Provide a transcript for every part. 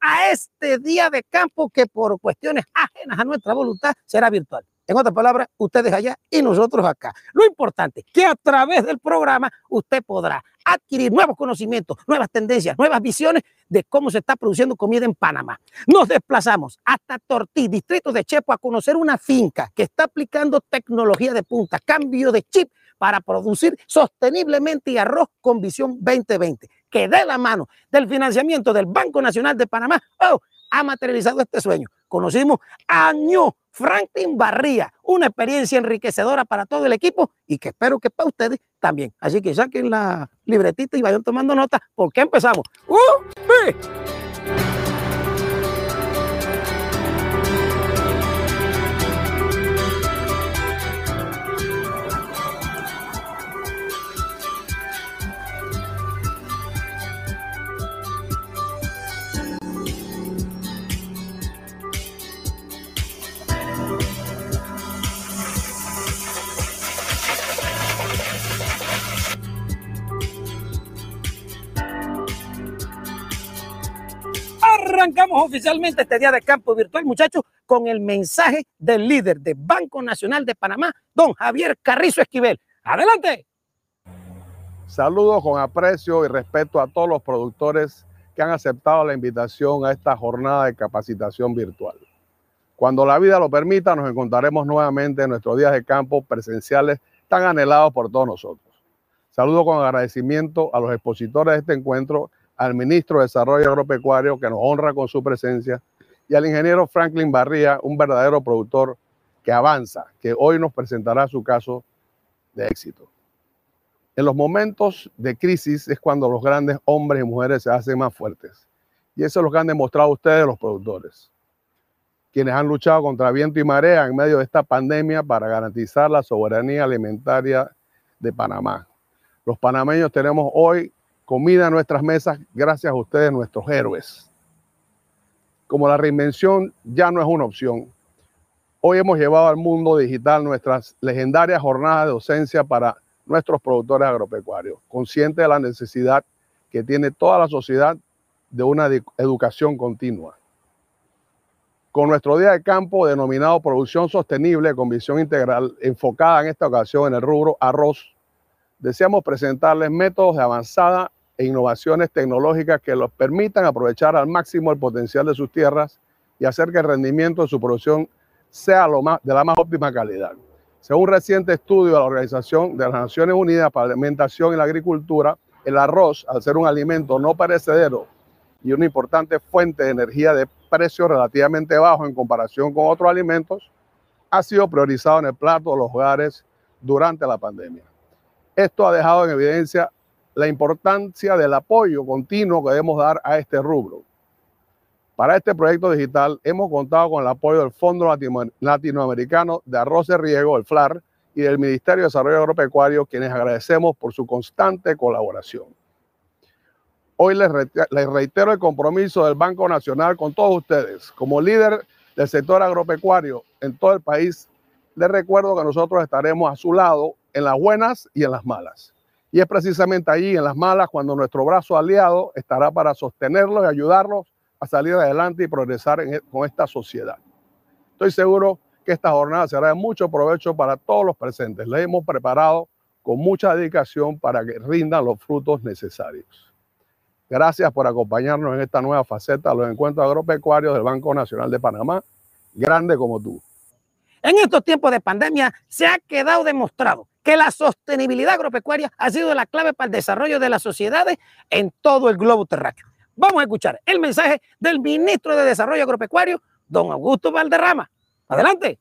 a este día de campo que por cuestiones ajenas a nuestra voluntad será virtual. En otras palabras, ustedes allá y nosotros acá. Lo importante es que a través del programa usted podrá adquirir nuevos conocimientos, nuevas tendencias, nuevas visiones de cómo se está produciendo comida en Panamá. Nos desplazamos hasta Tortí, distrito de Chepo, a conocer una finca que está aplicando tecnología de punta, cambio de chip para producir sosteniblemente arroz con visión 2020, que de la mano del financiamiento del Banco Nacional de Panamá, oh, ha materializado este sueño. Conocimos a Franklin Barría, una experiencia enriquecedora para todo el equipo y que espero que para ustedes también. Así que saquen la libretita y vayan tomando nota porque empezamos. ¡Uh! Arrancamos oficialmente este día de campo virtual, muchachos, con el mensaje del líder del Banco Nacional de Panamá, don Javier Carrizo Esquivel. Adelante. Saludos con aprecio y respeto a todos los productores que han aceptado la invitación a esta jornada de capacitación virtual. Cuando la vida lo permita, nos encontraremos nuevamente en nuestros días de campo presenciales tan anhelados por todos nosotros. Saludo con agradecimiento a los expositores de este encuentro al ministro de Desarrollo Agropecuario que nos honra con su presencia y al ingeniero Franklin Barría, un verdadero productor que avanza, que hoy nos presentará su caso de éxito. En los momentos de crisis es cuando los grandes hombres y mujeres se hacen más fuertes. Y eso es lo que han demostrado ustedes, los productores, quienes han luchado contra viento y marea en medio de esta pandemia para garantizar la soberanía alimentaria de Panamá. Los panameños tenemos hoy comida en nuestras mesas gracias a ustedes, nuestros héroes. Como la reinvención ya no es una opción, hoy hemos llevado al mundo digital nuestras legendarias jornadas de docencia para nuestros productores agropecuarios, conscientes de la necesidad que tiene toda la sociedad de una educación continua. Con nuestro día de campo denominado Producción Sostenible con visión integral, enfocada en esta ocasión en el rubro arroz, deseamos presentarles métodos de avanzada e innovaciones tecnológicas que los permitan aprovechar al máximo el potencial de sus tierras y hacer que el rendimiento de su producción sea de la más óptima calidad. Según un reciente estudio de la Organización de las Naciones Unidas para la Alimentación y la Agricultura, el arroz, al ser un alimento no perecedero y una importante fuente de energía de precio relativamente bajo en comparación con otros alimentos, ha sido priorizado en el plato de los hogares durante la pandemia. Esto ha dejado en evidencia la importancia del apoyo continuo que debemos dar a este rubro. Para este proyecto digital hemos contado con el apoyo del Fondo Latinoamericano de Arroz de Riego, el FLAR, y del Ministerio de Desarrollo Agropecuario, quienes agradecemos por su constante colaboración. Hoy les, reitero el compromiso del Banco Nacional con todos ustedes. Como líder del sector agropecuario en todo el país, les recuerdo que nosotros estaremos a su lado en las buenas y en las malas. Y es precisamente allí, en las malas, cuando nuestro brazo aliado estará para sostenerlos y ayudarlos a salir adelante y progresar e, con esta sociedad. Estoy seguro que esta jornada será de mucho provecho para todos los presentes. Les hemos preparado con mucha dedicación para que rindan los frutos necesarios. Gracias por acompañarnos en esta nueva faceta de los encuentros agropecuarios del Banco Nacional de Panamá, grande como tú. En estos tiempos de pandemia se ha quedado demostrado que la sostenibilidad agropecuaria ha sido la clave para el desarrollo de las sociedades en todo el globo terráqueo. Vamos a escuchar el mensaje del ministro de Desarrollo Agropecuario, don Augusto Valderrama. Adelante.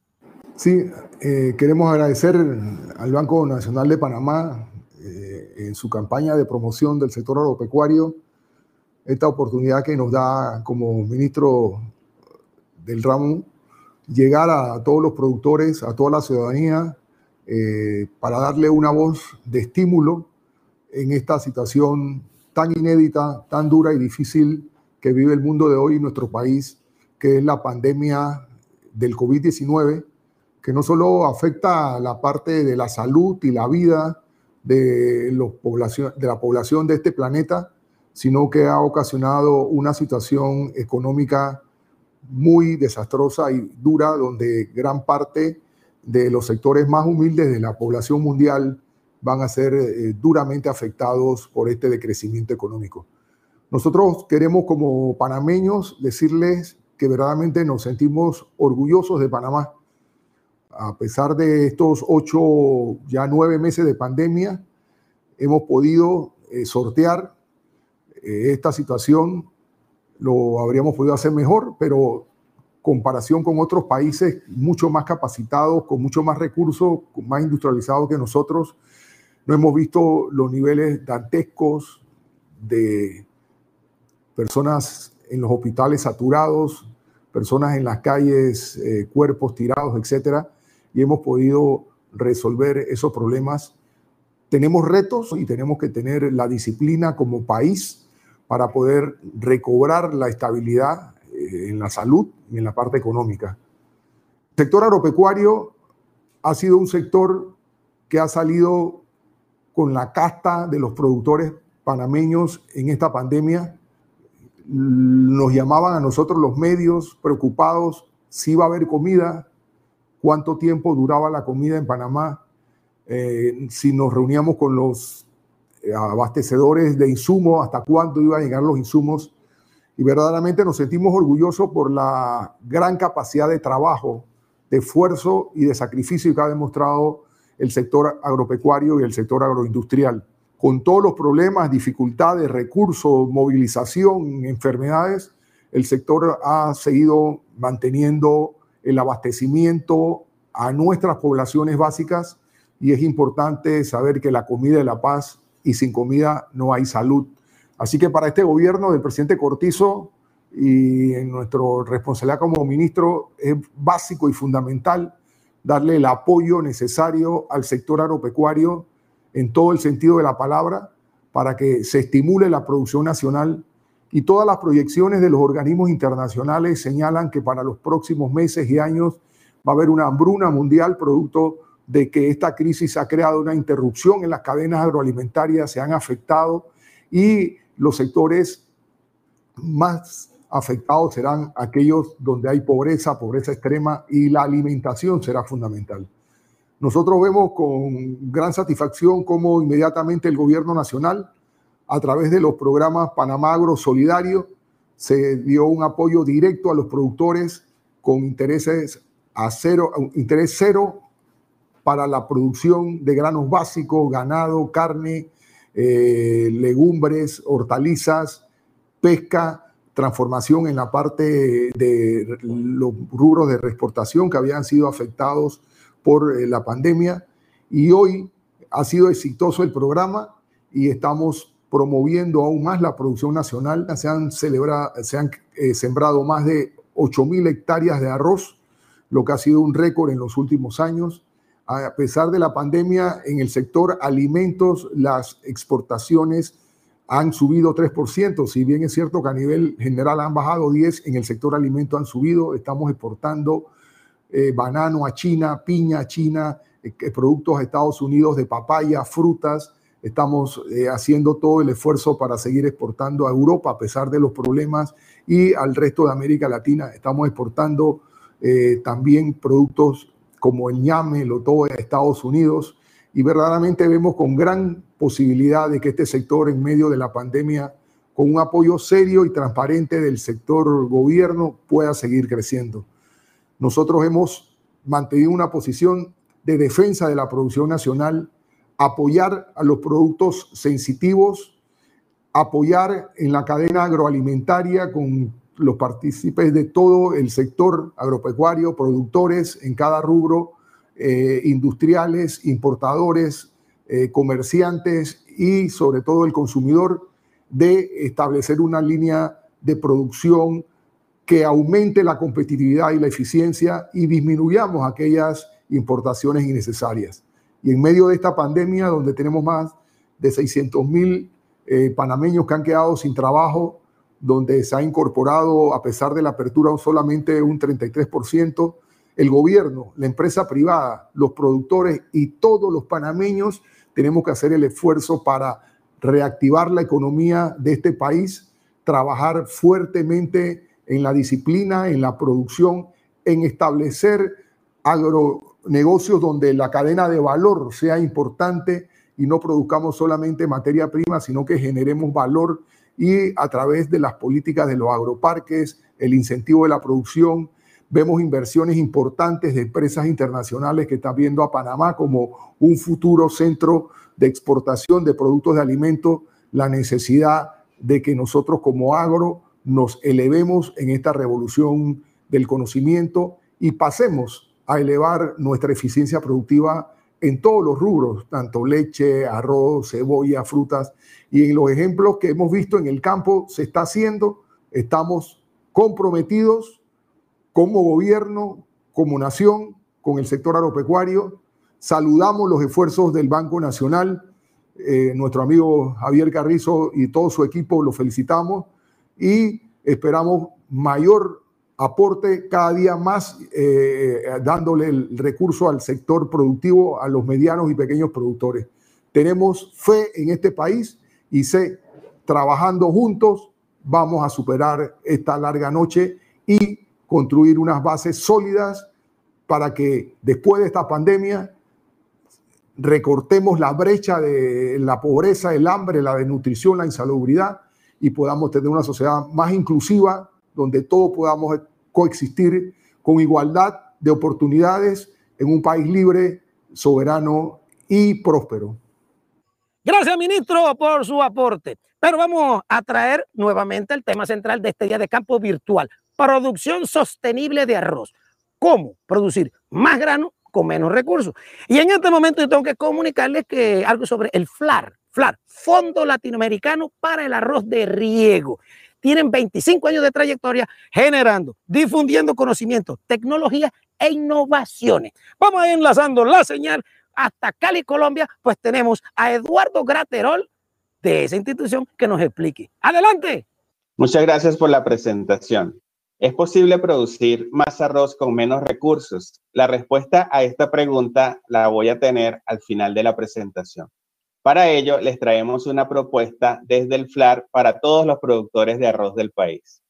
Sí, eh, queremos agradecer al Banco Nacional de Panamá eh, en su campaña de promoción del sector agropecuario esta oportunidad que nos da como ministro del ramo llegar a todos los productores, a toda la ciudadanía, eh, para darle una voz de estímulo en esta situación tan inédita, tan dura y difícil que vive el mundo de hoy y nuestro país, que es la pandemia del COVID-19, que no solo afecta la parte de la salud y la vida de, los de la población de este planeta, sino que ha ocasionado una situación económica muy desastrosa y dura, donde gran parte de los sectores más humildes de la población mundial van a ser eh, duramente afectados por este decrecimiento económico. Nosotros queremos como panameños decirles que verdaderamente nos sentimos orgullosos de Panamá. A pesar de estos ocho, ya nueve meses de pandemia, hemos podido eh, sortear eh, esta situación. Lo habríamos podido hacer mejor, pero comparación con otros países mucho más capacitados, con mucho más recursos, más industrializados que nosotros, no hemos visto los niveles dantescos de personas en los hospitales saturados, personas en las calles, eh, cuerpos tirados, etcétera, y hemos podido resolver esos problemas. Tenemos retos y tenemos que tener la disciplina como país para poder recobrar la estabilidad eh, en la salud y en la parte económica. El sector agropecuario ha sido un sector que ha salido con la casta de los productores panameños en esta pandemia. Nos llamaban a nosotros los medios preocupados si iba a haber comida, cuánto tiempo duraba la comida en Panamá, eh, si nos reuníamos con los abastecedores de insumos, hasta cuándo iban a llegar los insumos. Y verdaderamente nos sentimos orgullosos por la gran capacidad de trabajo, de esfuerzo y de sacrificio que ha demostrado el sector agropecuario y el sector agroindustrial. Con todos los problemas, dificultades, recursos, movilización, enfermedades, el sector ha seguido manteniendo el abastecimiento a nuestras poblaciones básicas y es importante saber que la comida es la paz y sin comida no hay salud. Así que para este gobierno del presidente Cortizo y en nuestro responsabilidad como ministro es básico y fundamental darle el apoyo necesario al sector agropecuario en todo el sentido de la palabra para que se estimule la producción nacional y todas las proyecciones de los organismos internacionales señalan que para los próximos meses y años va a haber una hambruna mundial producto de que esta crisis ha creado una interrupción en las cadenas agroalimentarias, se han afectado y los sectores más afectados serán aquellos donde hay pobreza, pobreza extrema y la alimentación será fundamental. Nosotros vemos con gran satisfacción cómo inmediatamente el gobierno nacional, a través de los programas Panamá Agro Solidario, se dio un apoyo directo a los productores con intereses a cero, interés cero para la producción de granos básicos, ganado, carne, eh, legumbres, hortalizas, pesca, transformación en la parte de los rubros de reexportación que habían sido afectados por eh, la pandemia. Y hoy ha sido exitoso el programa y estamos promoviendo aún más la producción nacional. Se han, celebrado, se han eh, sembrado más de 8.000 hectáreas de arroz, lo que ha sido un récord en los últimos años. A pesar de la pandemia, en el sector alimentos, las exportaciones han subido 3%, si bien es cierto que a nivel general han bajado 10, en el sector alimento han subido, estamos exportando eh, banano a China, piña a China, eh, productos a Estados Unidos de papaya, frutas, estamos eh, haciendo todo el esfuerzo para seguir exportando a Europa a pesar de los problemas. Y al resto de América Latina, estamos exportando también productos como el ñame, el otoe a Estados Unidos, y verdaderamente vemos con gran posibilidad de que este sector en medio de la pandemia, con un apoyo serio y transparente del sector gobierno, pueda seguir creciendo. Nosotros hemos mantenido una posición de defensa de la producción nacional, apoyar a los productos sensitivos, apoyar en la cadena agroalimentaria con los partícipes de todo el sector agropecuario, productores en cada rubro, eh, industriales, importadores, eh, comerciantes y sobre todo el consumidor de establecer una línea de producción que aumente la competitividad y la eficiencia y disminuyamos aquellas importaciones innecesarias. Y en medio de esta pandemia, donde tenemos más de 600 mil eh, panameños que han quedado sin trabajo, donde se ha incorporado, a pesar de la apertura, solamente un 33%, el gobierno, la empresa privada, los productores y todos los panameños tenemos que hacer el esfuerzo para reactivar la economía de este país, trabajar fuertemente en la disciplina, en la producción, en establecer agronegocios donde la cadena de valor sea importante y no produzcamos solamente materia prima, sino que generemos valor y a través de las políticas de los agroparques, el incentivo de la producción, vemos inversiones importantes de empresas internacionales que están viendo a Panamá como un futuro centro de exportación de productos de alimentos, la necesidad de que nosotros como agro nos elevemos en esta revolución del conocimiento y pasemos a elevar nuestra eficiencia productiva en todos los rubros, tanto leche, arroz, cebolla, frutas. Y en los ejemplos que hemos visto en el campo se está haciendo, estamos comprometidos como gobierno, como nación, con el sector agropecuario. Saludamos los esfuerzos del Banco Nacional. Eh, nuestro amigo Javier Carrizo y todo su equipo lo felicitamos y esperamos mayor aporte cada día más, eh, dándole el recurso al sector productivo, a los medianos y pequeños productores. Tenemos fe en este país y sé, trabajando juntos, vamos a superar esta larga noche y construir unas bases sólidas para que después de esta pandemia recortemos la brecha de la pobreza, el hambre, la desnutrición, la insalubridad y podamos tener una sociedad más inclusiva donde todos podamos coexistir con igualdad de oportunidades en un país libre, soberano y próspero. Gracias, ministro, por su aporte. Pero vamos a traer nuevamente el tema central de este día de campo virtual producción sostenible de arroz. ¿Cómo producir más grano con menos recursos? Y en este momento tengo que comunicarles que algo sobre el FLAR, FLAR, Fondo Latinoamericano para el Arroz de Riego. Tienen 25 años de trayectoria generando, difundiendo conocimientos, tecnología e innovaciones. Vamos a ir enlazando la señal hasta Cali, Colombia, pues tenemos a Eduardo Graterol de esa institución que nos explique. Adelante. Muchas gracias por la presentación. ¿Es posible producir más arroz con menos recursos? La respuesta a esta pregunta la voy a tener al final de la presentación. Para ello, les traemos una propuesta desde el FLAR para todos los productores de arroz del país.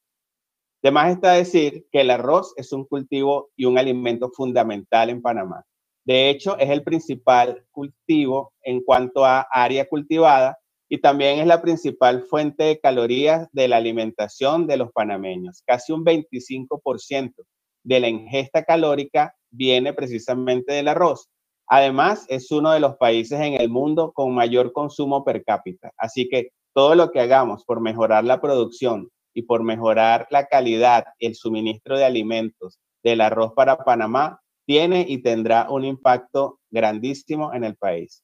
Además está decir que el arroz es un cultivo y un alimento fundamental en Panamá. De hecho, es el principal cultivo en cuanto a área cultivada y también es la principal fuente de calorías de la alimentación de los panameños. Casi un 25% de la ingesta calórica viene precisamente del arroz. Además, es uno de los países en el mundo con mayor consumo per cápita. Así que todo lo que hagamos por mejorar la producción y por mejorar la calidad, el suministro de alimentos del arroz para Panamá, tiene y tendrá un impacto grandísimo en el país.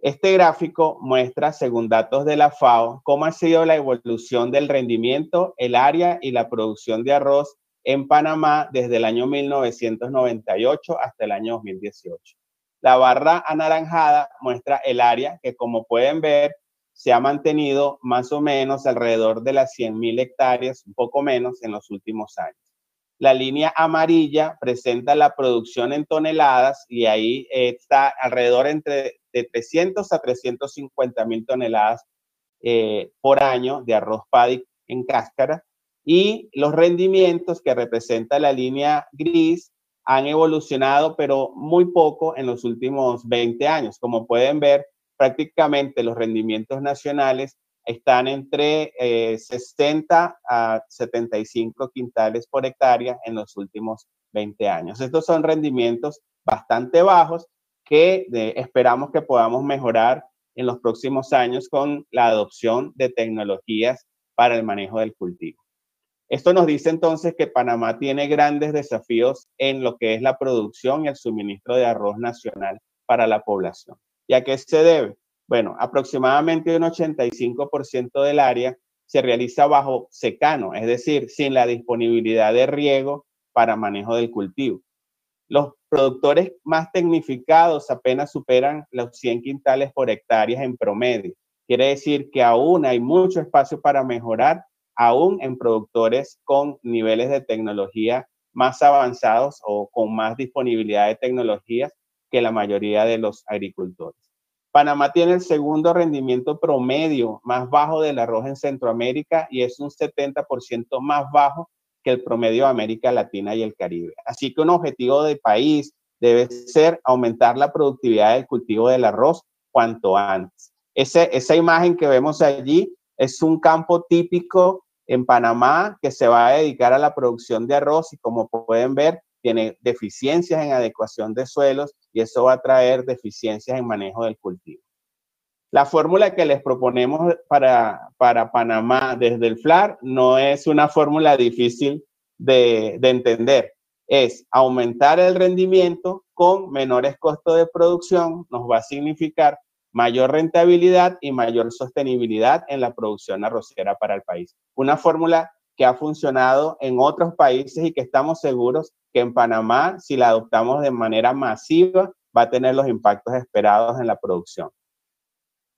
Este gráfico muestra, según datos de la FAO, cómo ha sido la evolución del rendimiento, el área y la producción de arroz en Panamá desde el año 1998 hasta el año 2018. La barra anaranjada muestra el área que, como pueden ver, se ha mantenido más o menos alrededor de las 100.000 hectáreas, un poco menos en los últimos años. La línea amarilla presenta la producción en toneladas y ahí está alrededor entre de 300 a 350 mil toneladas eh, por año de arroz paddy en cáscara y los rendimientos que representa la línea gris han evolucionado, pero muy poco en los últimos 20 años. Como pueden ver, prácticamente los rendimientos nacionales están entre 60 eh, a 75 quintales por hectárea en los últimos 20 años. Estos son rendimientos bastante bajos que esperamos que podamos mejorar en los próximos años con la adopción de tecnologías para el manejo del cultivo. Esto nos dice entonces que Panamá tiene grandes desafíos en lo que es la producción y el suministro de arroz nacional para la población. ¿Y a qué se debe? Bueno, aproximadamente un 85% del área se realiza bajo secano, es decir, sin la disponibilidad de riego para manejo del cultivo. Los productores más tecnificados apenas superan los 100 quintales por hectárea en promedio. Quiere decir que aún hay mucho espacio para mejorar, aún en productores con niveles de tecnología más avanzados o con más disponibilidad de tecnologías que la mayoría de los agricultores. Panamá tiene el segundo rendimiento promedio más bajo del arroz en Centroamérica y es un 70% más bajo que el promedio de América Latina y el Caribe. Así que un objetivo de país debe ser aumentar la productividad del cultivo del arroz cuanto antes. esa imagen que vemos allí es un campo típico en Panamá que se va a dedicar a la producción de arroz y como pueden ver, tiene deficiencias en adecuación de suelos y eso va a traer deficiencias en manejo del cultivo. La fórmula que les proponemos para, para Panamá desde el FLAR no es una fórmula difícil de, de entender. Es aumentar el rendimiento con menores costos de producción, nos va a significar mayor rentabilidad y mayor sostenibilidad en la producción arrocera para el país. Una fórmula que ha funcionado en otros países y que estamos seguros que en Panamá, si la adoptamos de manera masiva, va a tener los impactos esperados en la producción.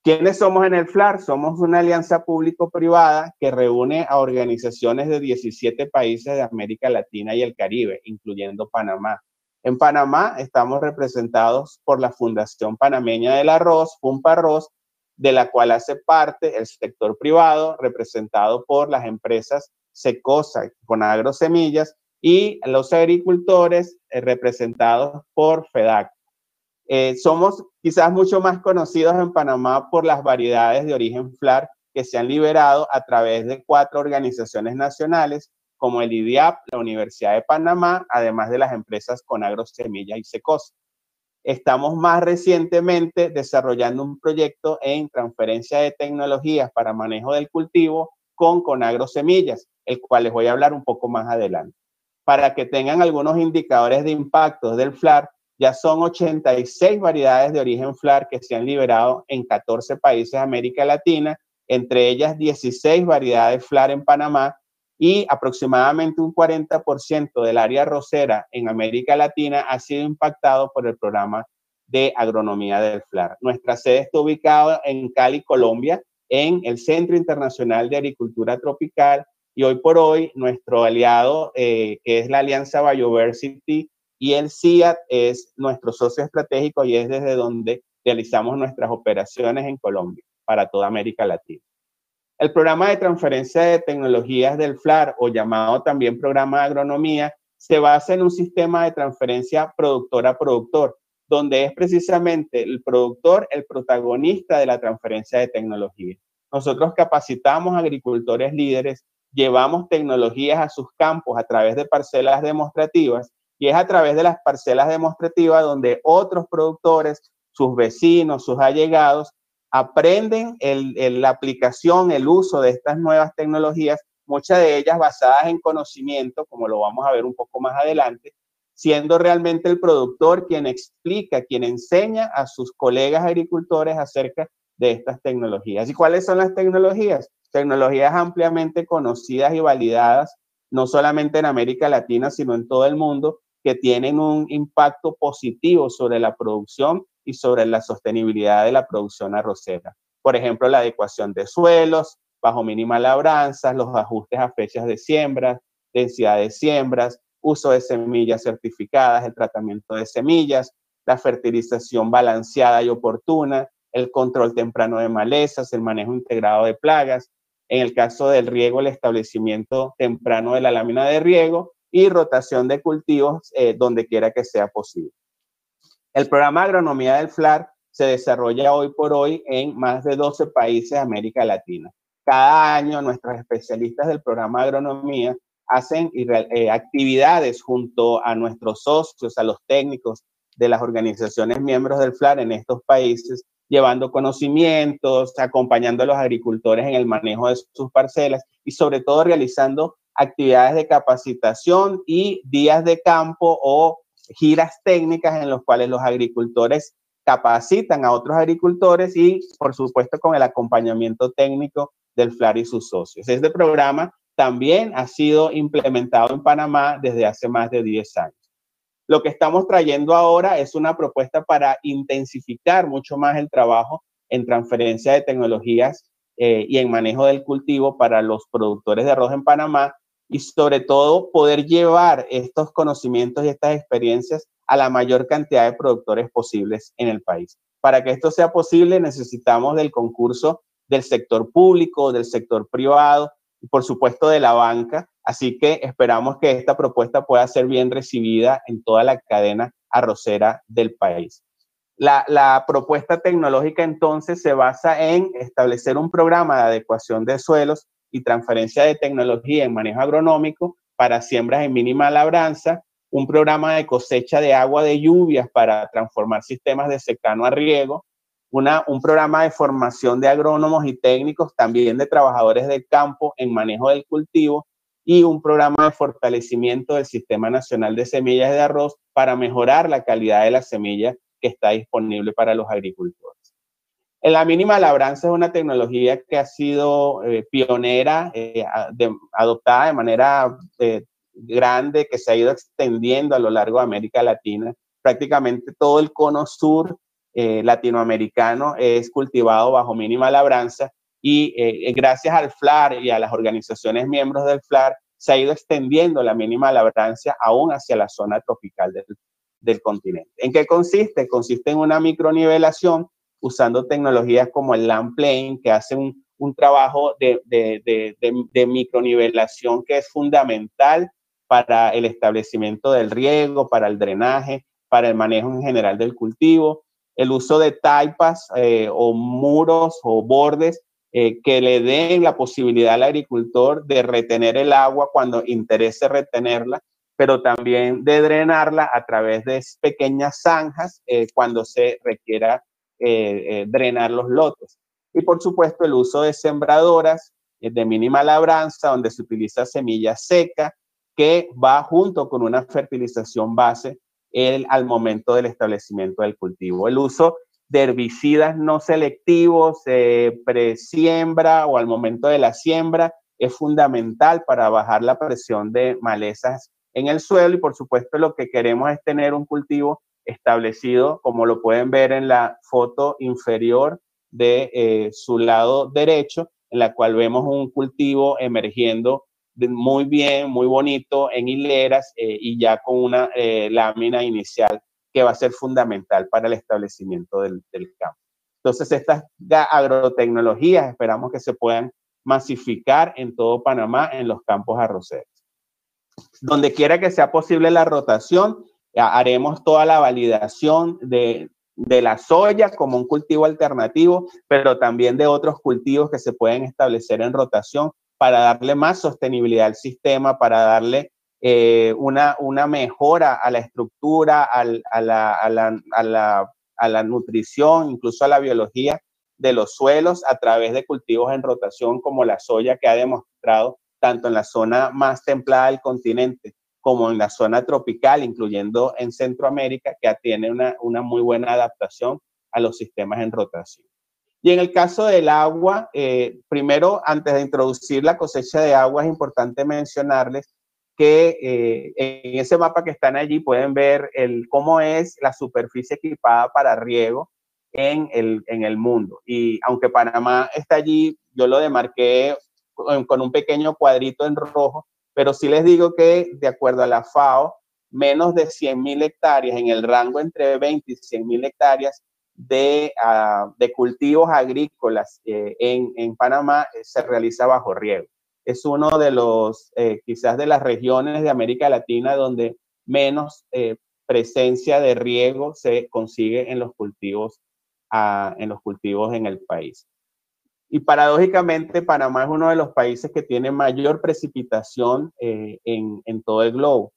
¿Quiénes somos en el FLAR? Somos una alianza público-privada que reúne a organizaciones de 17 países de América Latina y el Caribe, incluyendo Panamá. En Panamá estamos representados por la Fundación Panameña del Arroz, Arroz, de la cual hace parte el sector privado, representado por las empresas Secosa con agrosemillas y los agricultores eh, representados por FEDAC. Eh, somos quizás mucho más conocidos en Panamá por las variedades de origen FLAR que se han liberado a través de cuatro organizaciones nacionales como el IDIAP, la Universidad de Panamá, además de las empresas Conagro Semilla y Secos. Estamos más recientemente desarrollando un proyecto en transferencia de tecnologías para manejo del cultivo con Conagro Semillas, el cual les voy a hablar un poco más adelante. Para que tengan algunos indicadores de impacto del FLAR, ya son 86 variedades de origen FLAR que se han liberado en 14 países de América Latina, entre ellas 16 variedades FLAR en Panamá y aproximadamente un 40% del área rosera en América Latina ha sido impactado por el programa de agronomía del FLAR. Nuestra sede está ubicada en Cali, Colombia, en el Centro Internacional de Agricultura Tropical y hoy por hoy nuestro aliado, eh, que es la Alianza Bioversity y el CIAT, es nuestro socio estratégico y es desde donde realizamos nuestras operaciones en Colombia para toda América Latina. El programa de transferencia de tecnologías del FLAR, o llamado también programa de agronomía, se basa en un sistema de transferencia productor a productor, donde es precisamente el productor el protagonista de la transferencia de tecnología. Nosotros capacitamos agricultores líderes, llevamos tecnologías a sus campos a través de parcelas demostrativas y es a través de las parcelas demostrativas donde otros productores, sus vecinos, sus allegados, aprenden la aplicación, el uso de estas nuevas tecnologías, muchas de ellas basadas en conocimiento, como lo vamos a ver un poco más adelante, siendo realmente el productor quien explica, quien enseña a sus colegas agricultores acerca de estas tecnologías. ¿Y cuáles son las tecnologías? Tecnologías ampliamente conocidas y validadas, no solamente en América Latina, sino en todo el mundo, que tienen un impacto positivo sobre la producción y sobre la sostenibilidad de la producción arrocera. Por ejemplo, la adecuación de suelos, bajo mínima labranzas, los ajustes a fechas de siembra, densidad de siembras, uso de semillas certificadas, el tratamiento de semillas, la fertilización balanceada y oportuna, el control temprano de malezas, el manejo integrado de plagas, en el caso del riego, el establecimiento temprano de la lámina de riego y rotación de cultivos eh, donde quiera que sea posible. El programa agronomía del FLAR se desarrolla hoy por hoy en más de 12 países de América Latina. Cada año nuestros especialistas del programa agronomía hacen eh, actividades junto a nuestros socios, a los técnicos de las organizaciones miembros del FLAR en estos países, llevando conocimientos, acompañando a los agricultores en el manejo de sus parcelas y sobre todo realizando actividades de capacitación y días de campo o giras técnicas en los cuales los agricultores capacitan a otros agricultores y, por supuesto, con el acompañamiento técnico del FLAR y sus socios. Este programa también ha sido implementado en Panamá desde hace más de 10 años. Lo que estamos trayendo ahora es una propuesta para intensificar mucho más el trabajo en transferencia de tecnologías eh, y en manejo del cultivo para los productores de arroz en Panamá y sobre todo poder llevar estos conocimientos y estas experiencias a la mayor cantidad de productores posibles en el país. Para que esto sea posible necesitamos del concurso del sector público, del sector privado y por supuesto de la banca. Así que esperamos que esta propuesta pueda ser bien recibida en toda la cadena arrocera del país. La, la, propuesta tecnológica entonces se basa en establecer un programa de adecuación de suelos y transferencia de tecnología en manejo agronómico para siembras en mínima labranza, un programa de cosecha de agua de lluvias para transformar sistemas de secano a riego, una, un programa de formación de agrónomos y técnicos, también de trabajadores del campo en manejo del cultivo y un programa de fortalecimiento del Sistema Nacional de Semillas de Arroz para mejorar la calidad de la semilla que está disponible para los agricultores. La mínima labranza es una tecnología que ha sido eh, pionera, eh, adoptada de manera eh, grande, que se ha ido extendiendo a lo largo de América Latina. Prácticamente todo el cono sur latinoamericano es cultivado bajo mínima labranza y gracias al FLAR y a las organizaciones miembros del FLAR se ha ido extendiendo la mínima labranza aún hacia la zona tropical del, del continente. ¿En qué consiste? Consiste en una micronivelación usando tecnologías como el land plane, que hace un, trabajo de, de, micronivelación que es fundamental para el establecimiento del riego, para el drenaje, para el manejo en general del cultivo. El uso de taipas eh, o muros o bordes eh, que le den la posibilidad al agricultor de retener el agua cuando interese retenerla, pero también de drenarla a través de pequeñas zanjas eh, cuando se requiera eh, eh, drenar los lotes. Y por supuesto el uso de sembradoras eh, de mínima labranza, donde se utiliza semilla seca, que va junto con una fertilización base el, al momento del establecimiento del cultivo. El uso de herbicidas no selectivos, eh, presiembra o al momento de la siembra, es fundamental para bajar la presión de malezas en el suelo y por supuesto lo que queremos es tener un cultivo establecido, como lo pueden ver en la foto inferior de eh, su lado derecho, en la cual vemos un cultivo emergiendo muy bien, muy bonito en hileras eh, y ya con una eh, lámina inicial que va a ser fundamental para el establecimiento del, del campo. Entonces, estas agrotecnologías esperamos que se puedan masificar en todo Panamá en los campos arroceros. Donde quiera que sea posible la rotación, haremos toda la validación de, la soya como un cultivo alternativo, pero también de otros cultivos que se pueden establecer en rotación para darle más sostenibilidad al sistema, para darle eh, una, una, mejora a la estructura, a, la, a, la, a, la, nutrición, incluso a la biología de los suelos a través de cultivos en rotación como la soya que ha demostrado tanto en la zona más templada del continente como en la zona tropical, incluyendo en Centroamérica, que tiene una, una muy buena adaptación a los sistemas en rotación. Y en el caso del agua, eh, primero, antes de introducir la cosecha de agua, es importante mencionarles que eh, en ese mapa que están allí pueden ver el, cómo es la superficie equipada para riego en el, en el mundo. Y aunque Panamá está allí, yo lo demarqué con, con un pequeño cuadrito en rojo, pero sí les digo que, de acuerdo a la FAO, menos de 100.000 hectáreas, en el rango entre 20 y 100.000 hectáreas de, uh, de, cultivos agrícolas eh, en, en, Panamá eh, se realiza bajo riego. Es uno de los, eh, quizás de las regiones de América Latina donde menos presencia de riego se consigue en los cultivos, uh, en los cultivos en el país. Y paradójicamente, Panamá es uno de los países que tiene mayor precipitación eh, en, en, todo el globo.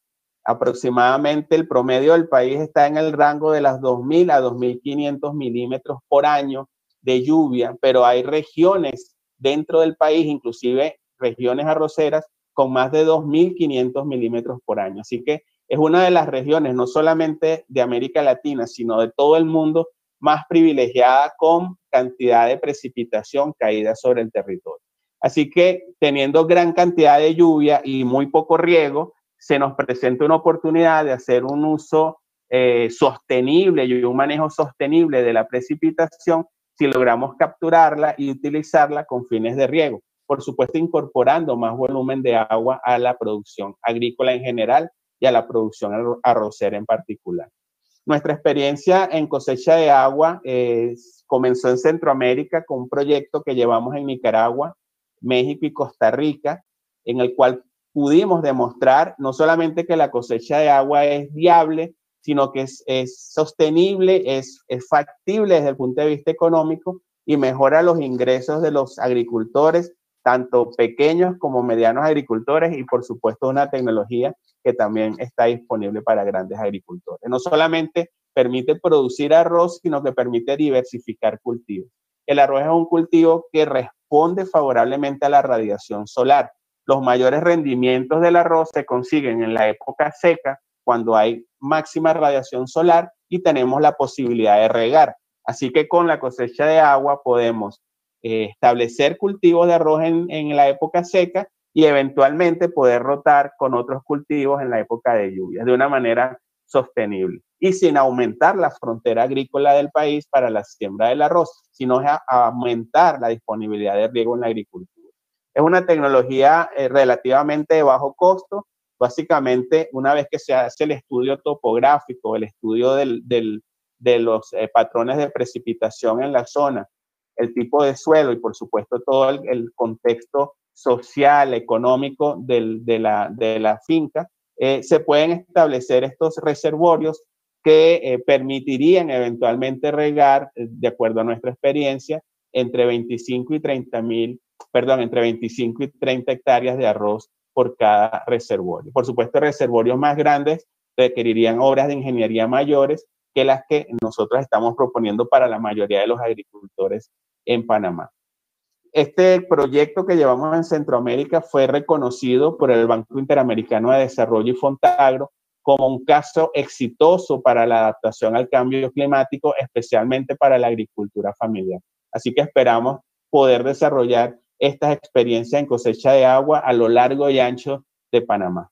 Aproximadamente el promedio del país está en el rango de las 2.000 a 2.500 milímetros por año de lluvia, pero hay regiones dentro del país, inclusive regiones arroceras, con más de 2.500 milímetros por año. Así que es una de las regiones, no solamente de América Latina, sino de todo el mundo, más privilegiada con cantidad de precipitación caída sobre el territorio. Así que teniendo gran cantidad de lluvia y muy poco riego, se nos presenta una oportunidad de hacer un uso eh, sostenible y un manejo sostenible de la precipitación si logramos capturarla y utilizarla con fines de riego. Por supuesto, incorporando más volumen de agua a la producción agrícola en general y a la producción arrocera en particular. Nuestra experiencia en cosecha de agua comenzó en Centroamérica con un proyecto que llevamos en Nicaragua, México y Costa Rica, en el cual pudimos demostrar no solamente que la cosecha de agua es viable, sino que es, sostenible, es, es factible desde el punto de vista económico y mejora los ingresos de los agricultores, tanto pequeños como medianos agricultores y por supuesto una tecnología que también está disponible para grandes agricultores. No solamente permite producir arroz, sino que permite diversificar cultivos. El arroz es un cultivo que responde favorablemente a la radiación solar. Los mayores rendimientos del arroz se consiguen en la época seca, cuando hay máxima radiación solar y tenemos la posibilidad de regar. Así que con la cosecha de agua podemos eh, establecer cultivos de arroz en, en la época seca y eventualmente poder rotar con otros cultivos en la época de lluvias de una manera sostenible y sin aumentar la frontera agrícola del país para la siembra del arroz, sino aumentar la disponibilidad de riego en la agricultura. Es una tecnología eh, relativamente de bajo costo. Básicamente, una vez que se hace el estudio topográfico, el estudio de los eh, patrones de precipitación en la zona, el tipo de suelo y por supuesto todo el, contexto social, económico de, la, finca, eh, se pueden establecer estos reservorios que eh, permitirían eventualmente regar, eh, de acuerdo a nuestra experiencia, entre 25 y 30 mil, perdón, entre 25 y 30 hectáreas de arroz por cada reservorio. Por supuesto, reservorios más grandes requerirían obras de ingeniería mayores que las que nosotros estamos proponiendo para la mayoría de los agricultores en Panamá. Este proyecto que llevamos en Centroamérica fue reconocido por el Banco Interamericano de Desarrollo y Fontagro como un caso exitoso para la adaptación al cambio climático, especialmente para la agricultura familiar. Así que esperamos poder desarrollar estas experiencias en cosecha de agua a lo largo y ancho de Panamá.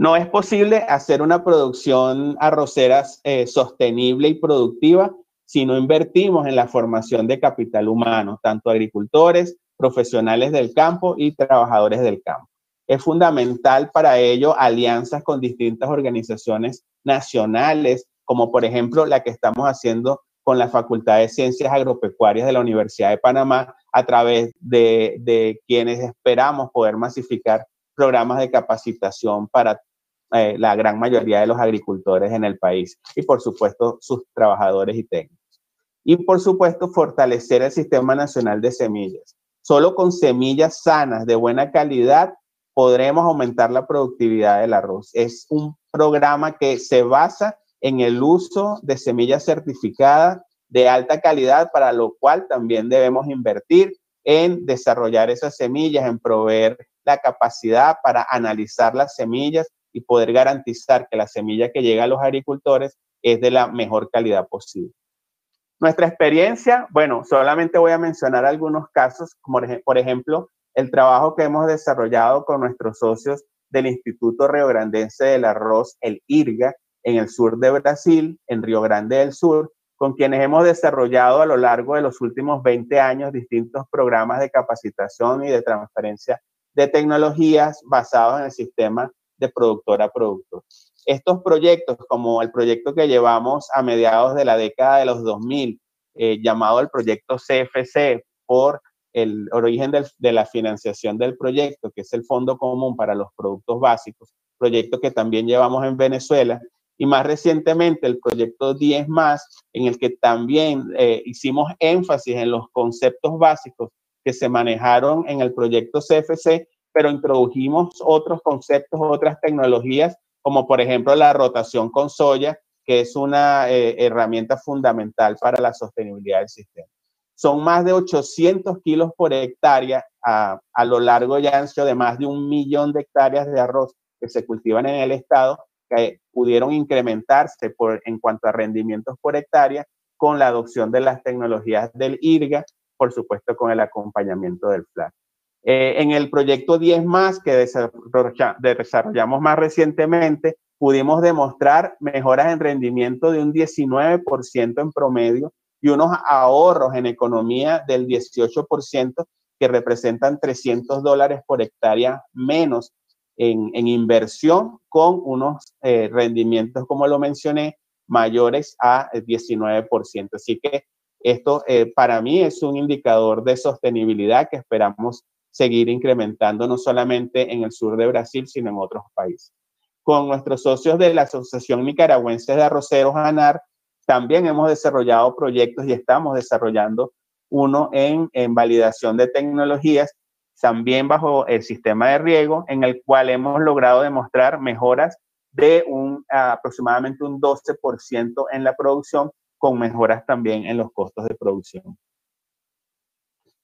No es posible hacer una producción arrocera eh, sostenible y productiva si no invertimos en la formación de capital humano, tanto agricultores, profesionales del campo y trabajadores del campo. Es fundamental para ello alianzas con distintas organizaciones nacionales, como por ejemplo la que estamos haciendo con la Facultad de Ciencias Agropecuarias de la Universidad de Panamá, a través de, de quienes esperamos poder masificar programas de capacitación para eh, la gran mayoría de los agricultores en el país y por supuesto sus trabajadores y técnicos. Y por supuesto, fortalecer el Sistema Nacional de Semillas. Solo con semillas sanas de buena calidad podremos aumentar la productividad del arroz. Es un programa que se basa en el uso de semillas certificadas de alta calidad, para lo cual también debemos invertir en desarrollar esas semillas, en proveer la capacidad para analizar las semillas y poder garantizar que la semilla que llega a los agricultores es de la mejor calidad posible. Nuestra experiencia, bueno, solamente voy a mencionar algunos casos, como por ejemplo el trabajo que hemos desarrollado con nuestros socios del Instituto Río Grandense del Arroz, el IRGA, en el sur de Brasil, en Río Grande del Sur, con quienes hemos desarrollado a lo largo de los últimos 20 años distintos programas de capacitación y de transferencia de tecnologías basados en el sistema de productor a productor. Estos proyectos, como el proyecto que llevamos a mediados de la década de los 2000, eh, llamado el proyecto CFC, por el origen de la financiación del proyecto, que es el Fondo Común para los Productos Básicos, proyecto que también llevamos en Venezuela, y más recientemente el proyecto 10 más, en el que también eh, hicimos énfasis en los conceptos básicos que se manejaron en el proyecto CFC, pero introdujimos otros conceptos, otras tecnologías como por ejemplo la rotación con soya, que es una eh, herramienta fundamental para la sostenibilidad del sistema. Son más de 800 kilos por hectárea a, lo largo y ancho de más de un millón de hectáreas de arroz que se cultivan en el estado, que pudieron incrementarse en cuanto a rendimientos por hectárea con la adopción de las tecnologías del IRGA, por supuesto con el acompañamiento del FLAC. Eh, en el proyecto 10 más que desarrollamos más recientemente, pudimos demostrar mejoras en rendimiento de un 19% en promedio y unos ahorros en economía del 18% que representan 300 dólares por hectárea menos en, inversión con unos eh, rendimientos, como lo mencioné, mayores a 19%. Así que esto eh, para mí es un indicador de sostenibilidad que esperamos seguir incrementando no solamente en el sur de Brasil, sino en otros países. Con nuestros socios de la Asociación Nicaragüense de Arroceros ANAR, también hemos desarrollado proyectos y estamos desarrollando uno en, en validación de tecnologías, también bajo el sistema de riego, en el cual hemos logrado demostrar mejoras de un aproximadamente un 12% en la producción, con mejoras también en los costos de producción.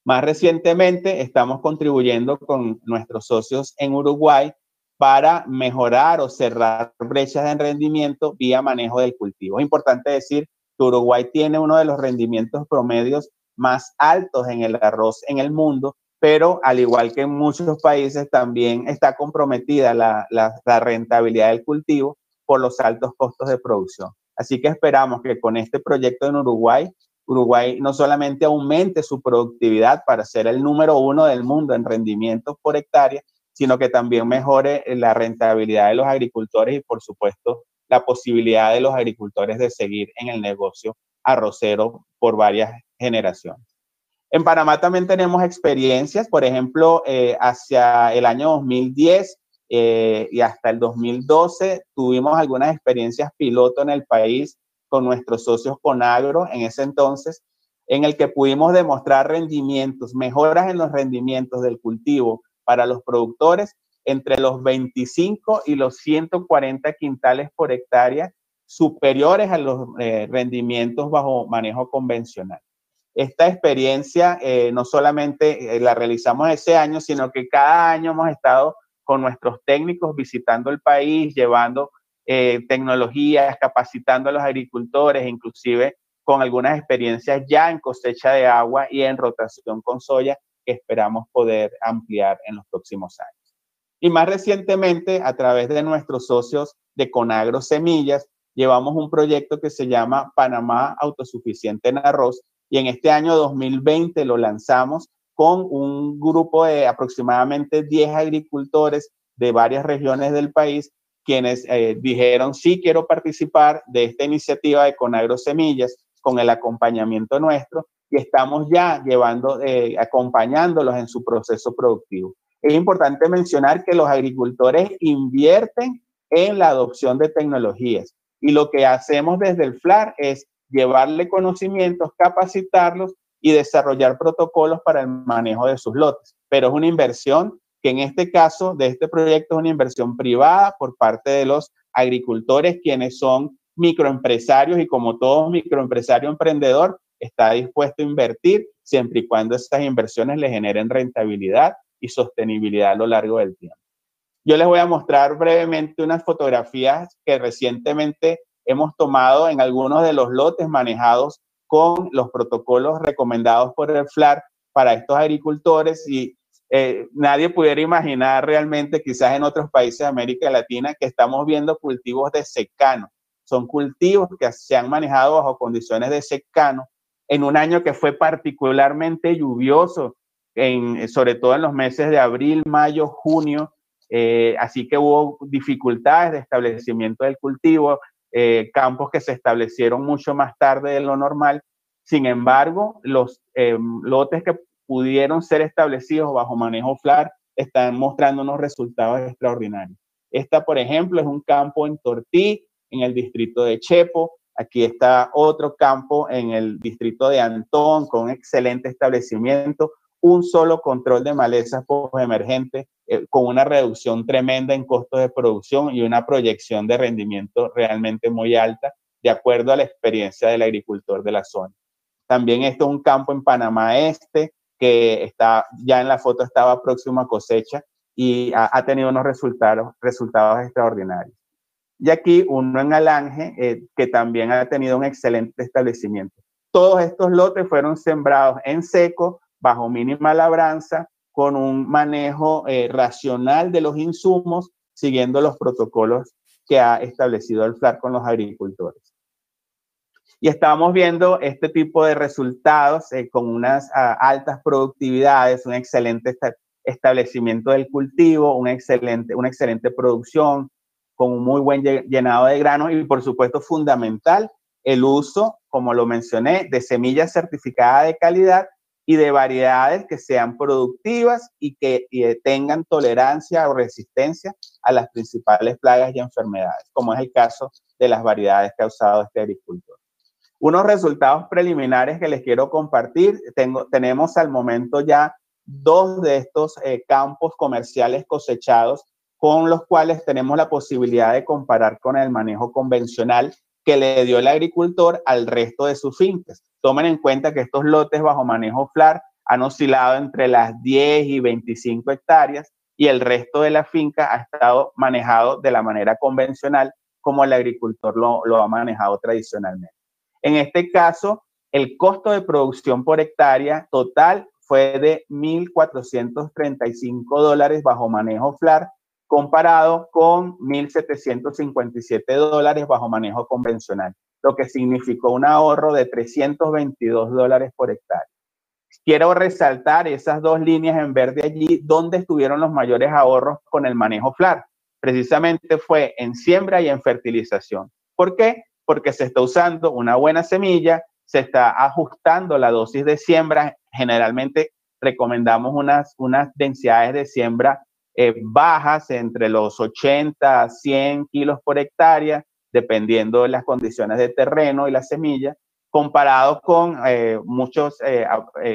Más recientemente estamos contribuyendo con nuestros socios en Uruguay para mejorar o cerrar brechas de rendimiento vía manejo del cultivo. Es importante decir que Uruguay tiene uno de los rendimientos promedios más altos en el arroz en el mundo, pero al igual que en muchos países también está comprometida la, la rentabilidad del cultivo por los altos costos de producción. Así que esperamos que con este proyecto en Uruguay Uruguay no solamente aumente su productividad para ser el número uno del mundo en rendimiento por hectárea, sino que también mejore la rentabilidad de los agricultores y, por supuesto, la posibilidad de los agricultores de seguir en el negocio arrocero por varias generaciones. En Panamá también tenemos experiencias, por ejemplo, eh, hacia el año 2010 eh, y hasta el 2012 tuvimos algunas experiencias piloto en el país con nuestros socios Conagro en ese entonces, en el que pudimos demostrar rendimientos, mejoras en los rendimientos del cultivo para los productores entre los 25 y los 140 quintales por hectárea, superiores a los eh, rendimientos bajo manejo convencional. Esta experiencia eh, no solamente eh, la realizamos ese año, sino que cada año hemos estado con nuestros técnicos visitando el país, llevando eh, tecnologías, capacitando a los agricultores, inclusive con algunas experiencias ya en cosecha de agua y en rotación con soya que esperamos poder ampliar en los próximos años. Y más recientemente, a través de nuestros socios de Conagro Semillas, llevamos un proyecto que se llama Panamá Autosuficiente en Arroz y en este año 2020 lo lanzamos con un grupo de aproximadamente 10 agricultores de varias regiones del país quienes eh, dijeron, sí quiero participar de esta iniciativa de Conagro Semillas con el acompañamiento nuestro y estamos ya llevando, eh, acompañándolos en su proceso productivo. Es importante mencionar que los agricultores invierten en la adopción de tecnologías y lo que hacemos desde el FLAR es llevarle conocimientos, capacitarlos y desarrollar protocolos para el manejo de sus lotes. Pero es una inversión que en este caso de este proyecto es una inversión privada por parte de los agricultores, quienes son microempresarios y como todo microempresario emprendedor, está dispuesto a invertir siempre y cuando estas inversiones le generen rentabilidad y sostenibilidad a lo largo del tiempo. Yo les voy a mostrar brevemente unas fotografías que recientemente hemos tomado en algunos de los lotes manejados con los protocolos recomendados por el FLAR para estos agricultores y eh, nadie pudiera imaginar realmente, quizás en otros países de América Latina, que estamos viendo cultivos de secano. Son cultivos que se han manejado bajo condiciones de secano en un año que fue particularmente lluvioso, en, sobre todo en los meses de abril, mayo, junio. Eh, así que hubo dificultades de establecimiento del cultivo, eh, campos que se establecieron mucho más tarde de lo normal. Sin embargo, los lotes que pudieron ser establecidos bajo manejo FLAR están mostrando unos resultados extraordinarios. Esta, por ejemplo, es un campo en Tortí, en el distrito de Chepo. Aquí está otro campo en el distrito de Antón, con excelente establecimiento, un solo control de malezas post-emergente, eh, con una reducción tremenda en costos de producción y una proyección de rendimiento realmente muy alta, de acuerdo a la experiencia del agricultor de la zona. También esto es un campo en Panamá Este, que está, ya en la foto estaba próximo a cosecha y ha, tenido unos resultados, resultados extraordinarios. Y aquí uno en Alange, eh, que también ha tenido un excelente establecimiento. Todos estos lotes fueron sembrados en seco, bajo mínima labranza, con un manejo eh, racional de los insumos, siguiendo los protocolos que ha establecido el FLAR con los agricultores. Y estamos viendo este tipo de resultados eh, con unas ah, altas productividades, un excelente establecimiento del cultivo, una excelente, una excelente producción, con un muy buen llenado de granos y por supuesto fundamental el uso, como lo mencioné, de semillas certificadas de calidad y de variedades que sean productivas y que tengan tolerancia o resistencia a las principales plagas y enfermedades, como es el caso de las variedades que ha usado este agricultor. Unos resultados preliminares que les quiero compartir. Tengo, tenemos al momento ya dos de estos eh, campos comerciales cosechados con los cuales tenemos la posibilidad de comparar con el manejo convencional que le dio el agricultor al resto de sus fincas. Tomen en cuenta que estos lotes bajo manejo FLAR han oscilado entre las 10 y 25 hectáreas y el resto de la finca ha estado manejado de la manera convencional como el agricultor lo, lo ha manejado tradicionalmente. En este caso, el costo de producción por hectárea total fue de 1.435 dólares bajo manejo FLAR, comparado con 1.757 dólares bajo manejo convencional, lo que significó un ahorro de 322 dólares por hectárea. Quiero resaltar esas dos líneas en verde allí, donde estuvieron los mayores ahorros con el manejo FLAR. Precisamente fue en siembra y en fertilización. ¿Por qué? Porque se está usando una buena semilla, se está ajustando la dosis de siembra. Generalmente recomendamos unas, densidades de siembra eh, bajas entre los 80 a 100 kilos por hectárea, dependiendo de las condiciones de terreno y la semilla, comparado con eh, muchos eh,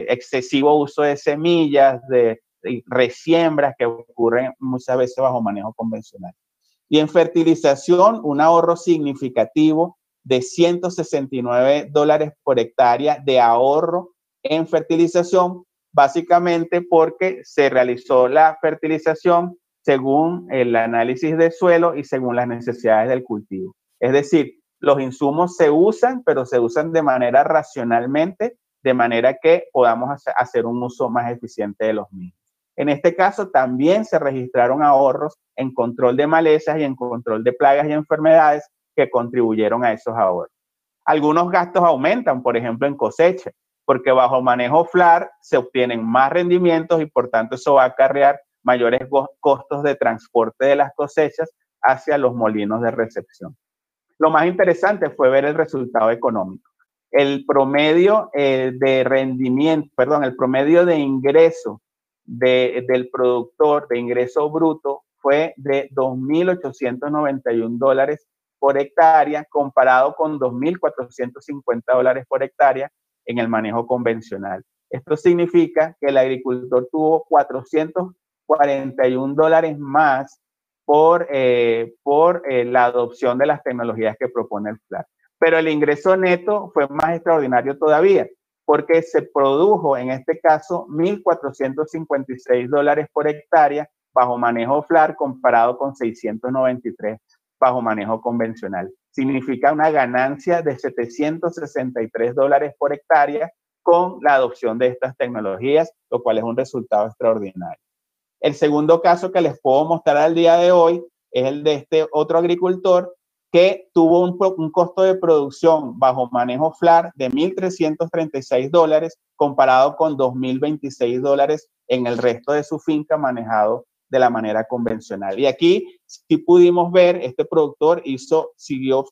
excesivo uso de semillas, de, de resiembras que ocurren muchas veces bajo manejo convencional. Y en fertilización, un ahorro significativo de 169 dólares por hectárea de ahorro en fertilización, básicamente porque se realizó la fertilización según el análisis de suelo y según las necesidades del cultivo. Es decir, los insumos se usan, pero se usan de manera racionalmente, de manera que podamos hacer un uso más eficiente de los mismos. En este caso, también se registraron ahorros en control de malezas y en control de plagas y enfermedades que contribuyeron a esos ahorros. Algunos gastos aumentan, por ejemplo, en cosecha, porque bajo manejo FLAR se obtienen más rendimientos y por tanto eso va a acarrear mayores costos de transporte de las cosechas hacia los molinos de recepción. Lo más interesante fue ver el resultado económico. El promedio eh, de rendimiento, perdón, el promedio de ingreso del productor, de ingreso bruto, fue de 2.891 dólares por hectárea, comparado con 2.450 dólares por hectárea en el manejo convencional. Esto significa que el agricultor tuvo 441 dólares más por, eh, por eh, la adopción de las tecnologías que propone el FLAR. Pero el ingreso neto fue más extraordinario todavía, porque se produjo en este caso 1.456 dólares por hectárea bajo manejo FLAR comparado con 693 bajo manejo convencional. Significa una ganancia de 763 dólares por hectárea con la adopción de estas tecnologías, lo cual es un resultado extraordinario. El segundo caso que les puedo mostrar al día de hoy es el de este otro agricultor que tuvo un, un costo de producción bajo manejo FLAR de 1.336 dólares comparado con 2.026 dólares en el resto de su finca manejado de la manera convencional. Y aquí, si pudimos ver, este productor hizo, siguió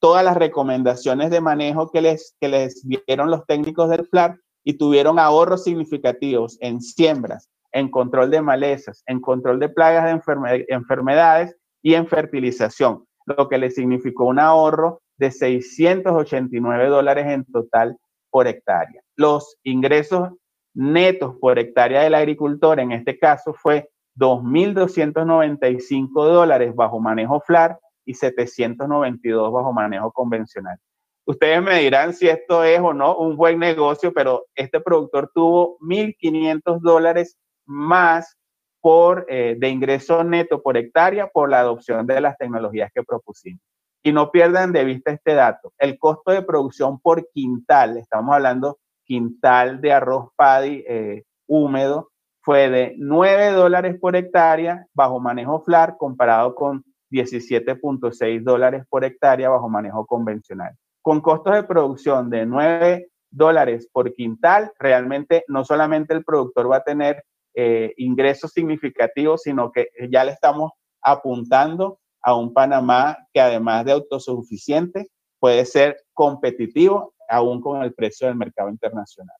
todas las recomendaciones de manejo que les, que les dieron los técnicos del FLAR y tuvieron ahorros significativos en siembras, en control de malezas, en control de plagas de enfermedades y en fertilización, lo que le significó un ahorro de 689 dólares en total por hectárea. Los ingresos netos por hectárea del agricultor en este caso fue 2.295 dólares bajo manejo FLAR y 792 bajo manejo convencional. Ustedes me dirán si esto es o no un buen negocio, pero este productor tuvo 1.500 dólares más por, eh, de ingreso neto por hectárea por la adopción de las tecnologías que propusimos. Y no pierdan de vista este dato. El costo de producción por quintal, estamos hablando quintal de arroz paddy eh, húmedo, fue de 9 dólares por hectárea bajo manejo FLAR comparado con 17.6 dólares por hectárea bajo manejo convencional. Con costos de producción de 9 dólares por quintal, realmente no solamente el productor va a tener eh, ingresos significativos, sino que ya le estamos apuntando a un Panamá que además de autosuficiente, puede ser competitivo aún con el precio del mercado internacional.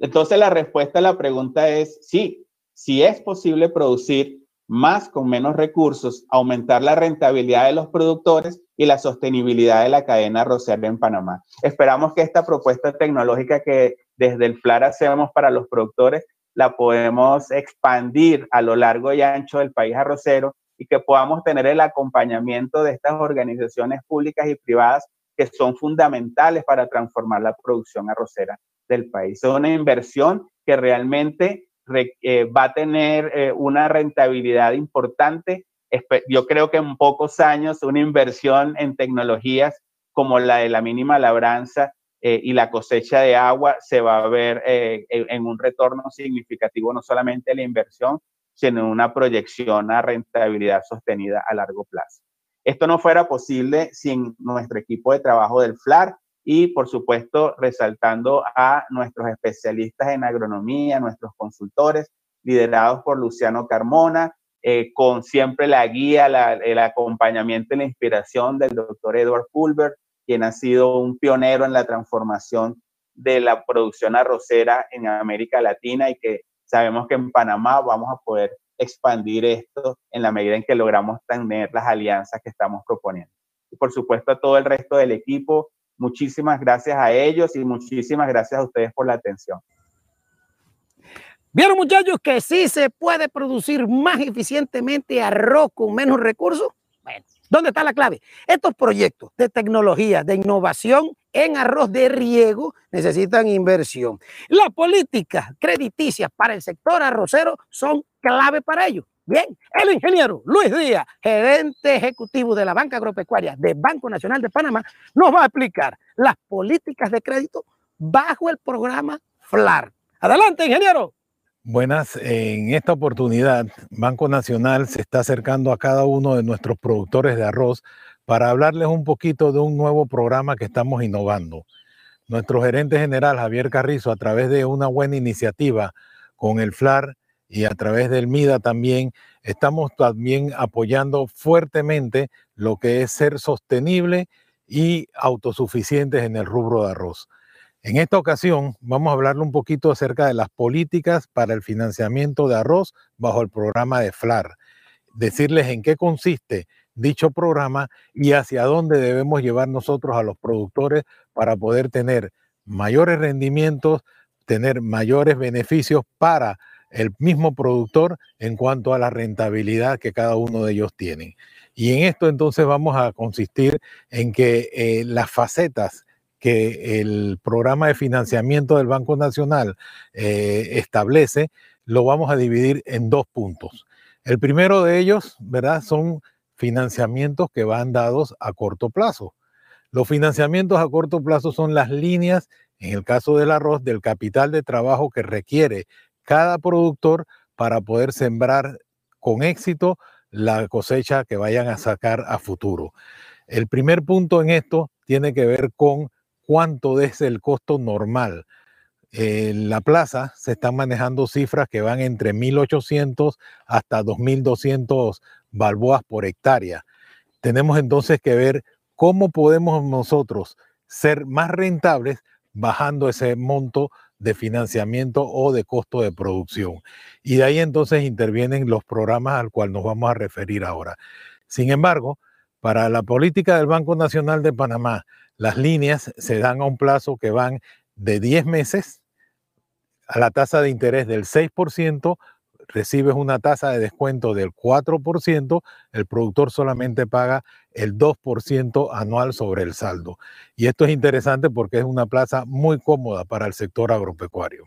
Entonces la respuesta a la pregunta es sí, si es posible producir más con menos recursos, aumentar la rentabilidad de los productores y la sostenibilidad de la cadena arrocera en Panamá. Esperamos que esta propuesta tecnológica que desde el FLAR hacemos para los productores la podemos expandir a lo largo y ancho del país arrocero y que podamos tener el acompañamiento de estas organizaciones públicas y privadas que son fundamentales para transformar la producción arrocera del país. Es una inversión que realmente eh, va a tener eh, una rentabilidad importante. Yo creo que en pocos años una inversión en tecnologías como la de la mínima labranza eh, y la cosecha de agua se va a ver en un retorno significativo, no solamente la inversión, sino una proyección a rentabilidad sostenida a largo plazo. Esto no fuera posible sin nuestro equipo de trabajo del FLAR, y por supuesto resaltando a nuestros especialistas en agronomía, nuestros consultores, liderados por Luciano Carmona, eh, con siempre la guía, el acompañamiento y la inspiración del doctor Edward Pulver, quien ha sido un pionero en la transformación de la producción arrocera en América Latina y que sabemos que en Panamá vamos a poder expandir esto en la medida en que logramos tener las alianzas que estamos proponiendo. Y por supuesto a todo el resto del equipo, Muchísimas gracias a ellos y muchísimas gracias a ustedes por la atención. ¿Vieron muchachos que sí se puede producir más eficientemente arroz con menos recursos? Bueno, ¿dónde está la clave? Estos proyectos de tecnología, de innovación en arroz de riego necesitan inversión. Las políticas crediticias para el sector arrocero son clave para ello. Bien, el ingeniero Luis Díaz, gerente ejecutivo de la Banca Agropecuaria de Banco Nacional de Panamá, nos va a explicar las políticas de crédito bajo el programa FLAR. Adelante, ingeniero. Buenas, en esta oportunidad Banco Nacional se está acercando a cada uno de nuestros productores de arroz para hablarles un poquito de un nuevo programa que estamos innovando. Nuestro gerente general Javier Carrizo, a través de una buena iniciativa con el FLAR, y a través del MIDA también estamos también apoyando fuertemente lo que es ser sostenible y autosuficientes en el rubro de arroz. En esta ocasión vamos a hablarle un poquito acerca de las políticas para el financiamiento de arroz bajo el programa de FLAR. Decirles en qué consiste dicho programa y hacia dónde debemos llevar nosotros a los productores para poder tener mayores rendimientos, tener mayores beneficios para el mismo productor en cuanto a la rentabilidad que cada uno de ellos tiene. Y en esto entonces vamos a consistir en que eh, las facetas que el programa de financiamiento del Banco Nacional eh, establece, lo vamos a dividir en dos puntos. El primero de ellos, ¿verdad? Son financiamientos que van dados a corto plazo. Los financiamientos a corto plazo son las líneas, en el caso del arroz, del capital de trabajo que requiere cada productor para poder sembrar con éxito la cosecha que vayan a sacar a futuro. El primer punto en esto tiene que ver con cuánto es el costo normal. En la plaza se están manejando cifras que van entre 1.800 hasta 2.200 balboas por hectárea. Tenemos entonces que ver cómo podemos nosotros ser más rentables bajando ese monto de financiamiento o de costo de producción. Y de ahí entonces intervienen los programas al cual nos vamos a referir ahora. Sin embargo, para la política del Banco Nacional de Panamá, las líneas se dan a un plazo que van de 10 meses a la tasa de interés del 6% recibes una tasa de descuento del 4%, el productor solamente paga el 2% anual sobre el saldo. Y esto es interesante porque es una plaza muy cómoda para el sector agropecuario.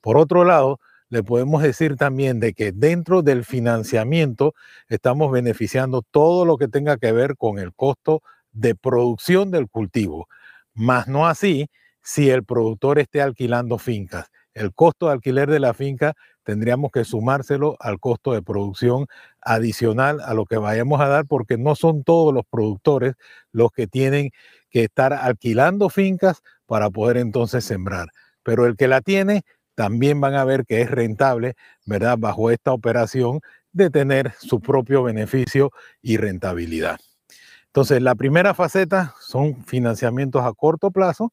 Por otro lado, le podemos decir también de que dentro del financiamiento estamos beneficiando todo lo que tenga que ver con el costo de producción del cultivo, más no así si el productor esté alquilando fincas. El costo de alquiler de la finca tendríamos que sumárselo al costo de producción adicional a lo que vayamos a dar, porque no son todos los productores los que tienen que estar alquilando fincas para poder entonces sembrar. Pero el que la tiene también van a ver que es rentable, ¿verdad? Bajo esta operación de tener su propio beneficio y rentabilidad. Entonces, la primera faceta son financiamientos a corto plazo.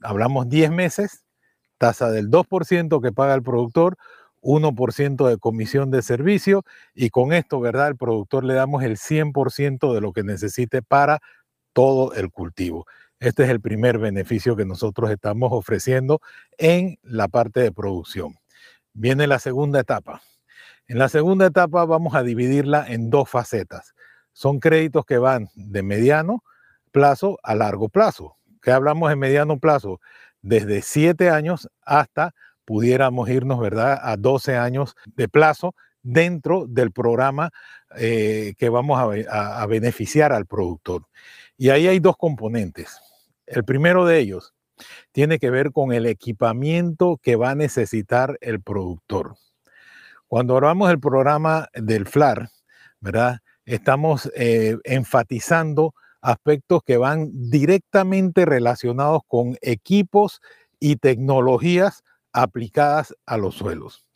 Hablamos 10 meses, tasa del 2% que paga el productor, 1% de comisión de servicio y con esto, ¿verdad? El productor le damos el 100% de lo que necesite para todo el cultivo. Este es el primer beneficio que nosotros estamos ofreciendo en la parte de producción. Viene la segunda etapa. En la segunda etapa vamos a dividirla en dos facetas. Son créditos que van de mediano plazo a largo plazo. ¿Qué hablamos de mediano plazo? Desde 7 años hasta pudiéramos irnos, ¿verdad?, a 12 años de plazo dentro del programa eh, que vamos a beneficiar al productor. Y ahí hay dos componentes. El primero de ellos tiene que ver con el equipamiento que va a necesitar el productor. Cuando hablamos del programa del FLAR, ¿verdad? Estamos eh, enfatizando aspectos que van directamente relacionados con equipos y tecnologías aplicadas a los suelos.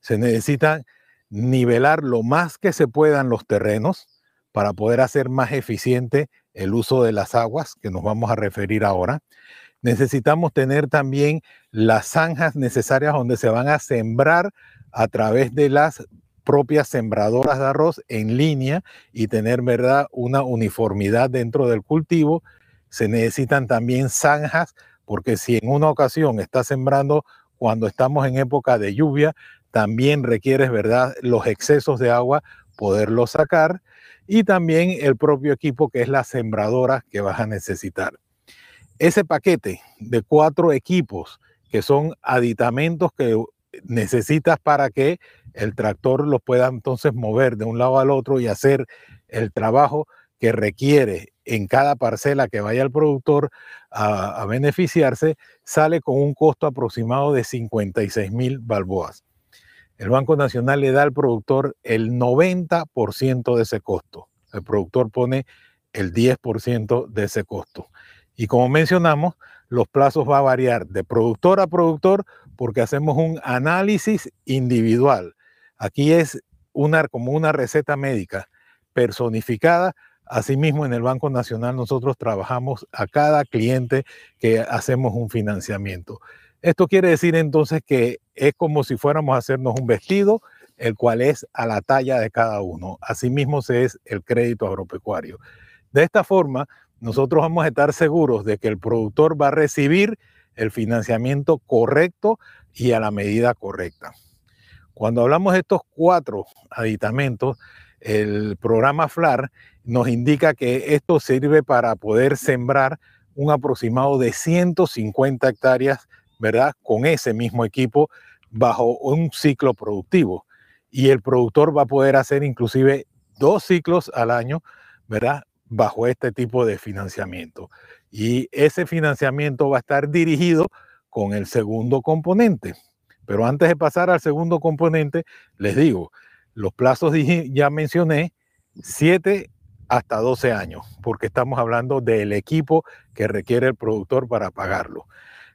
Se necesita nivelar lo más que se puedan los terrenos para poder hacer más eficiente el uso de las aguas, que nos vamos a referir ahora. Necesitamos tener también las zanjas necesarias donde se van a sembrar a través de las propias sembradoras de arroz en línea y tener, ¿verdad?, una uniformidad dentro del cultivo. Se necesitan también zanjas, porque si en una ocasión está sembrando cuando estamos en época de lluvia, también requieres, ¿verdad?, los excesos de agua, poderlos sacar y también el propio equipo que es la sembradora que vas a necesitar. Ese paquete de cuatro equipos que son aditamentos que necesitas para que el tractor lo pueda entonces mover de un lado al otro y hacer el trabajo que requiere en cada parcela que vaya el productor a, beneficiarse, sale con un costo aproximado de 56 mil balboas. El Banco Nacional le da al productor el 90% de ese costo. El productor pone el 10% de ese costo. Y como mencionamos, los plazos va a variar de productor a productor porque hacemos un análisis individual. Aquí es una, como una receta médica personificada. Asimismo, en el Banco Nacional nosotros trabajamos a cada cliente que hacemos un financiamiento. Esto quiere decir entonces que es como si fuéramos a hacernos un vestido, el cual es a la talla de cada uno. Asimismo se es el crédito agropecuario. De esta forma, nosotros vamos a estar seguros de que el productor va a recibir el financiamiento correcto y a la medida correcta. Cuando hablamos de estos cuatro aditamentos, el programa FLAR nos indica que esto sirve para poder sembrar un aproximado de 150 hectáreas, ¿verdad? Con ese mismo equipo bajo un ciclo productivo. Y el productor va a poder hacer inclusive dos ciclos al año, ¿verdad? bajo este tipo de financiamiento. Y ese financiamiento va a estar dirigido con el segundo componente. Pero antes de pasar al segundo componente, les digo, los plazos ya mencioné, 7 hasta 12 años, porque estamos hablando del equipo que requiere el productor para pagarlo.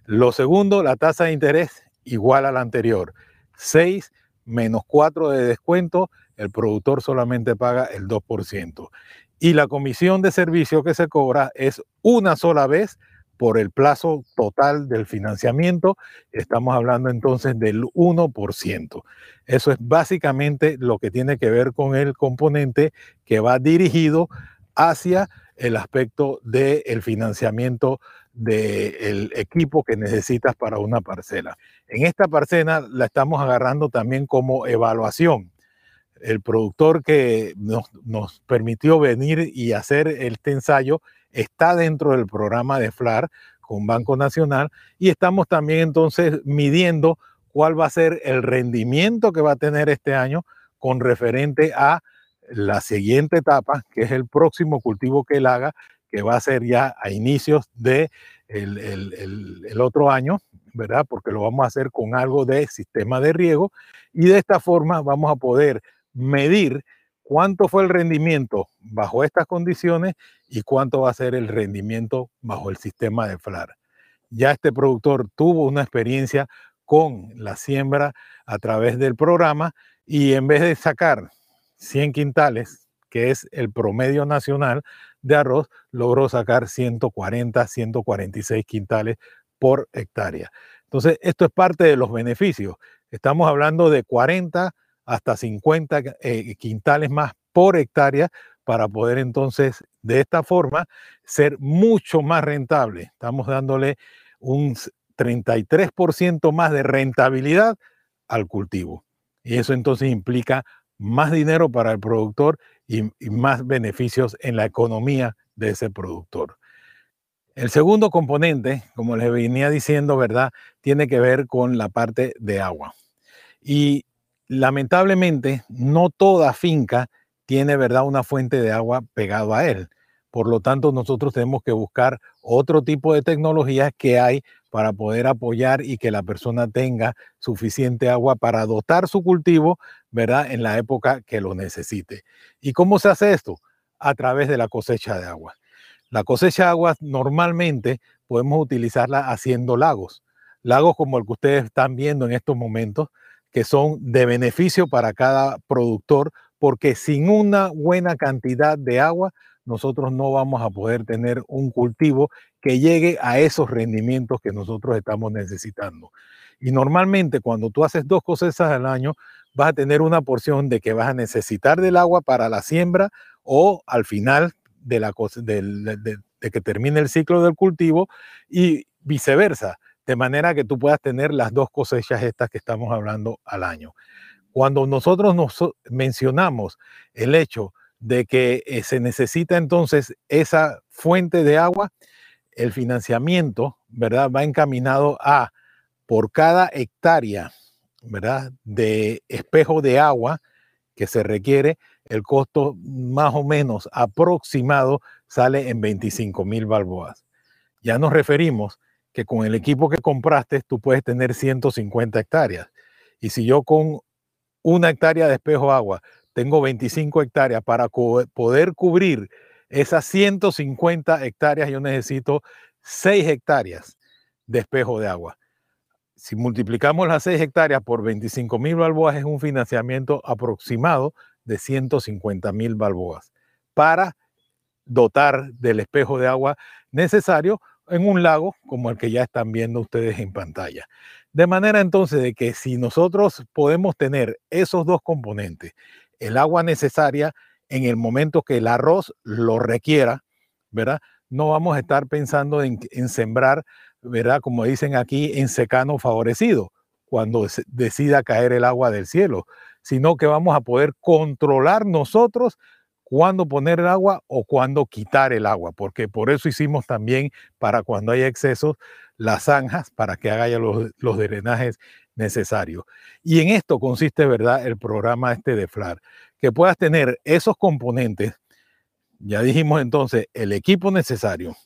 Lo segundo, la tasa de interés igual a la anterior, 6 menos 4 de descuento, el productor solamente paga el 2% y la comisión de servicio que se cobra es una sola vez por el plazo total del financiamiento. Estamos hablando entonces del 1%. Eso es básicamente lo que tiene que ver con el componente que va dirigido hacia el aspecto del financiamiento del equipo que necesitas para una parcela. En esta parcela la estamos agarrando también como evaluación el productor que nos, permitió venir y hacer este ensayo está dentro del programa de FLAR con Banco Nacional y estamos también entonces midiendo cuál va a ser el rendimiento que va a tener este año con referente a la siguiente etapa, que es el próximo cultivo que él haga, que va a ser ya a inicios de el otro año, ¿verdad? Porque lo vamos a hacer con algo de sistema de riego y de esta forma vamos a poder medir cuánto fue el rendimiento bajo estas condiciones y cuánto va a ser el rendimiento bajo el sistema de FLAR. Ya este productor tuvo una experiencia con la siembra a través del programa y en vez de sacar 100 quintales, que es el promedio nacional de arroz, logró sacar 140, 146 quintales por hectárea. Entonces, esto es parte de los beneficios. Estamos hablando de 40 hasta 50 eh, quintales más por hectárea para poder entonces de esta forma ser mucho más rentable. Estamos dándole un 33% más de rentabilidad al cultivo. Y eso entonces implica más dinero para el productor y, más beneficios en la economía de ese productor. El segundo componente, como les venía diciendo, ¿verdad? Tiene que ver con la parte de agua. Y lamentablemente no toda finca tiene, ¿verdad?, una fuente de agua pegado a él. Por lo tanto, nosotros tenemos que buscar otro tipo de tecnologías que hay para poder apoyar y que la persona tenga suficiente agua para dotar su cultivo, ¿verdad? En la época que lo necesite. ¿Y cómo se hace esto? A través de la cosecha de agua. La cosecha de agua normalmente podemos utilizarla haciendo lagos. Lagos como el que ustedes están viendo en estos momentos, que son de beneficio para cada productor, porque sin una buena cantidad de agua nosotros no vamos a poder tener un cultivo que llegue a esos rendimientos que nosotros estamos necesitando. Y normalmente cuando tú haces dos cosechas al año, vas a tener una porción de que vas a necesitar del agua para la siembra o al final de, la, de, de que termine el ciclo del cultivo y viceversa, de manera que tú puedas tener las dos cosechas estas que estamos hablando al año. Cuando nosotros nos mencionamos el hecho de que eh, se necesita entonces esa fuente de agua, el financiamiento, ¿verdad? Va encaminado a por cada hectárea, ¿verdad? De espejo de agua que se requiere, el costo más o menos aproximado sale en 25 mil balboas. Ya nos referimos que con el equipo que compraste tú puedes tener 150 hectáreas. Y si yo con una hectárea de espejo agua tengo 25 hectáreas, para poder cubrir esas 150 hectáreas yo necesito 6 hectáreas de espejo de agua. Si multiplicamos las 6 hectáreas por 25 mil balboas es un financiamiento aproximado de 150 mil balboas para dotar del espejo de agua necesario en un lago como el que ya están viendo ustedes en pantalla. De manera entonces de que si nosotros podemos tener esos dos componentes el agua necesaria en el momento que el arroz lo requiera, ¿verdad? No vamos a estar pensando en, sembrar, ¿verdad? Como dicen aquí, en secano favorecido, cuando decida caer el agua del cielo, sino que vamos a poder controlar nosotros cuándo poner el agua o cuándo quitar el agua, porque por eso hicimos también para cuando haya excesos las zanjas para que haga los, los drenajes necesario. Y en esto consiste, ¿verdad?, el programa este de FLAR, que puedas tener esos componentes, ya dijimos entonces, el equipo necesario,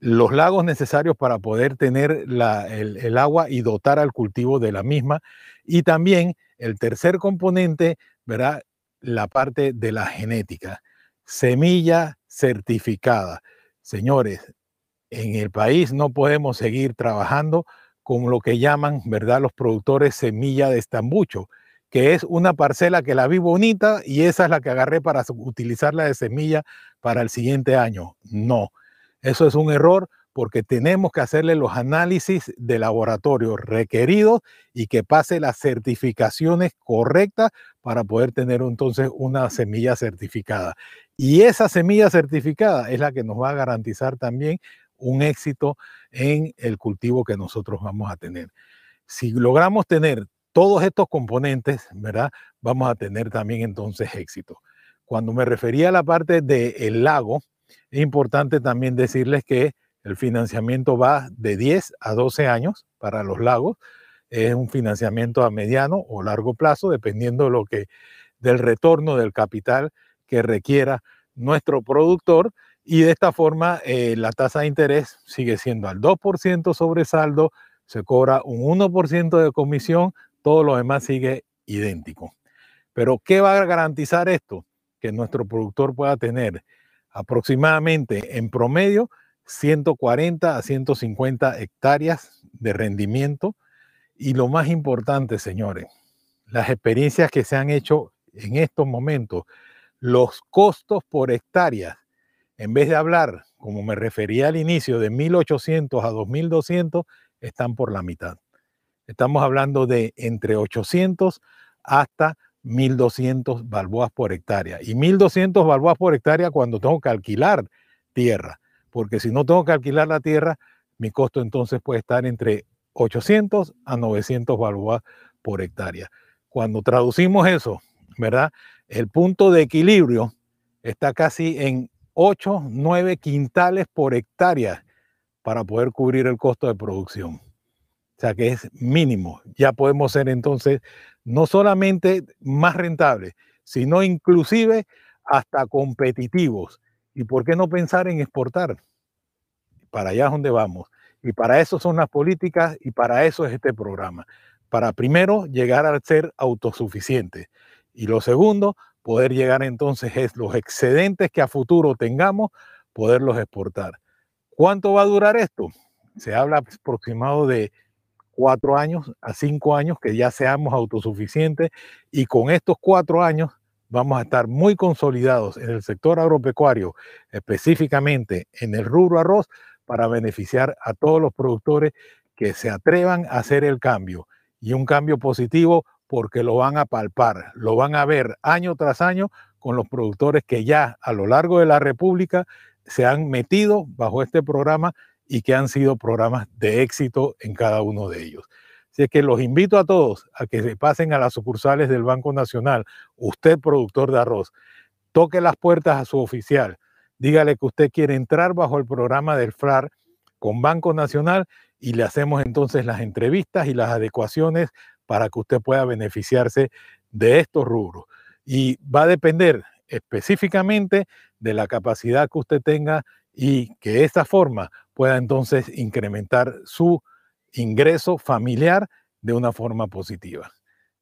los lagos necesarios para poder tener el, el agua y dotar al cultivo de la misma, y también el tercer componente, ¿verdad?, la parte de la genética, semilla certificada. Señores, en el país no podemos seguir trabajando con lo que llaman, ¿verdad?, los productores semilla de estambucho, que es una parcela que la vi bonita y esa es la que agarré para utilizarla de semilla para el siguiente año. No, eso es un error porque tenemos que hacerle los análisis de laboratorio requeridos y que pase las certificaciones correctas para poder tener entonces una semilla certificada. Y esa semilla certificada es la que nos va a garantizar también un éxito en el cultivo que nosotros vamos a tener. Si logramos tener todos estos componentes, ¿verdad? Vamos a tener también entonces éxito. Cuando me refería a la parte del lago, es importante también decirles que el financiamiento va de 10 a 12 años para los lagos. Es un financiamiento a mediano o largo plazo, dependiendo de lo que, del retorno del capital que requiera nuestro productor y de esta forma eh, la tasa de interés sigue siendo al 2% sobre saldo, se cobra un 1% de comisión, todo lo demás sigue idéntico. Pero ¿qué va a garantizar esto? Que nuestro productor pueda tener aproximadamente en promedio 140 a 150 hectáreas de rendimiento Y lo más importante, señores, las experiencias que se han hecho en estos momentos, los costos por hectárea, en vez de hablar, como me refería al inicio, de 1.800 a 2.200, están por la mitad. Estamos hablando de entre 800 hasta 1.200 balboas por hectárea. Y 1.200 balboas por hectárea cuando tengo que alquilar tierra, porque si no tengo que alquilar la tierra, mi costo entonces puede estar entre 800 a 900 balboas por hectárea. Cuando traducimos eso, ¿verdad? El punto de equilibrio está casi en 8, 9 quintales por hectárea para poder cubrir el costo de producción. O sea que es mínimo. Ya podemos ser entonces no solamente más rentables, sino inclusive hasta competitivos. ¿Y por qué no pensar en exportar? Para allá es donde vamos. Y para eso son las políticas y para eso es este programa. Para primero llegar a ser autosuficiente. Y lo segundo, poder llegar entonces es los excedentes que a futuro tengamos, poderlos exportar. ¿Cuánto va a durar esto? Se habla aproximado de cuatro años a cinco años que ya seamos autosuficientes y con estos cuatro años vamos a estar muy consolidados en el sector agropecuario, específicamente en el rubro arroz, para beneficiar a todos los productores que se atrevan a hacer el cambio y un cambio positivo porque lo van a palpar, lo van a ver año tras año con los productores que ya a lo largo de la República se han metido bajo este programa y que han sido programas de éxito en cada uno de ellos. Así que los invito a todos a que se pasen a las sucursales del Banco Nacional. Usted, productor de arroz, toque las puertas a su oficial. Dígale que usted quiere entrar bajo el programa del FRAR con Banco Nacional y le hacemos entonces las entrevistas y las adecuaciones para que usted pueda beneficiarse de estos rubros. Y va a depender específicamente de la capacidad que usted tenga y que de esta forma pueda entonces incrementar su ingreso familiar de una forma positiva.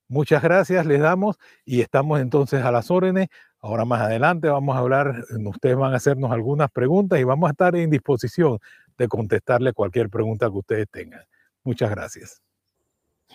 Muchas gracias, les damos y estamos entonces a las órdenes. Ahora más adelante vamos a hablar, ustedes van a hacernos algunas preguntas y vamos a estar en disposición de contestarle cualquier pregunta que ustedes tengan. Muchas gracias.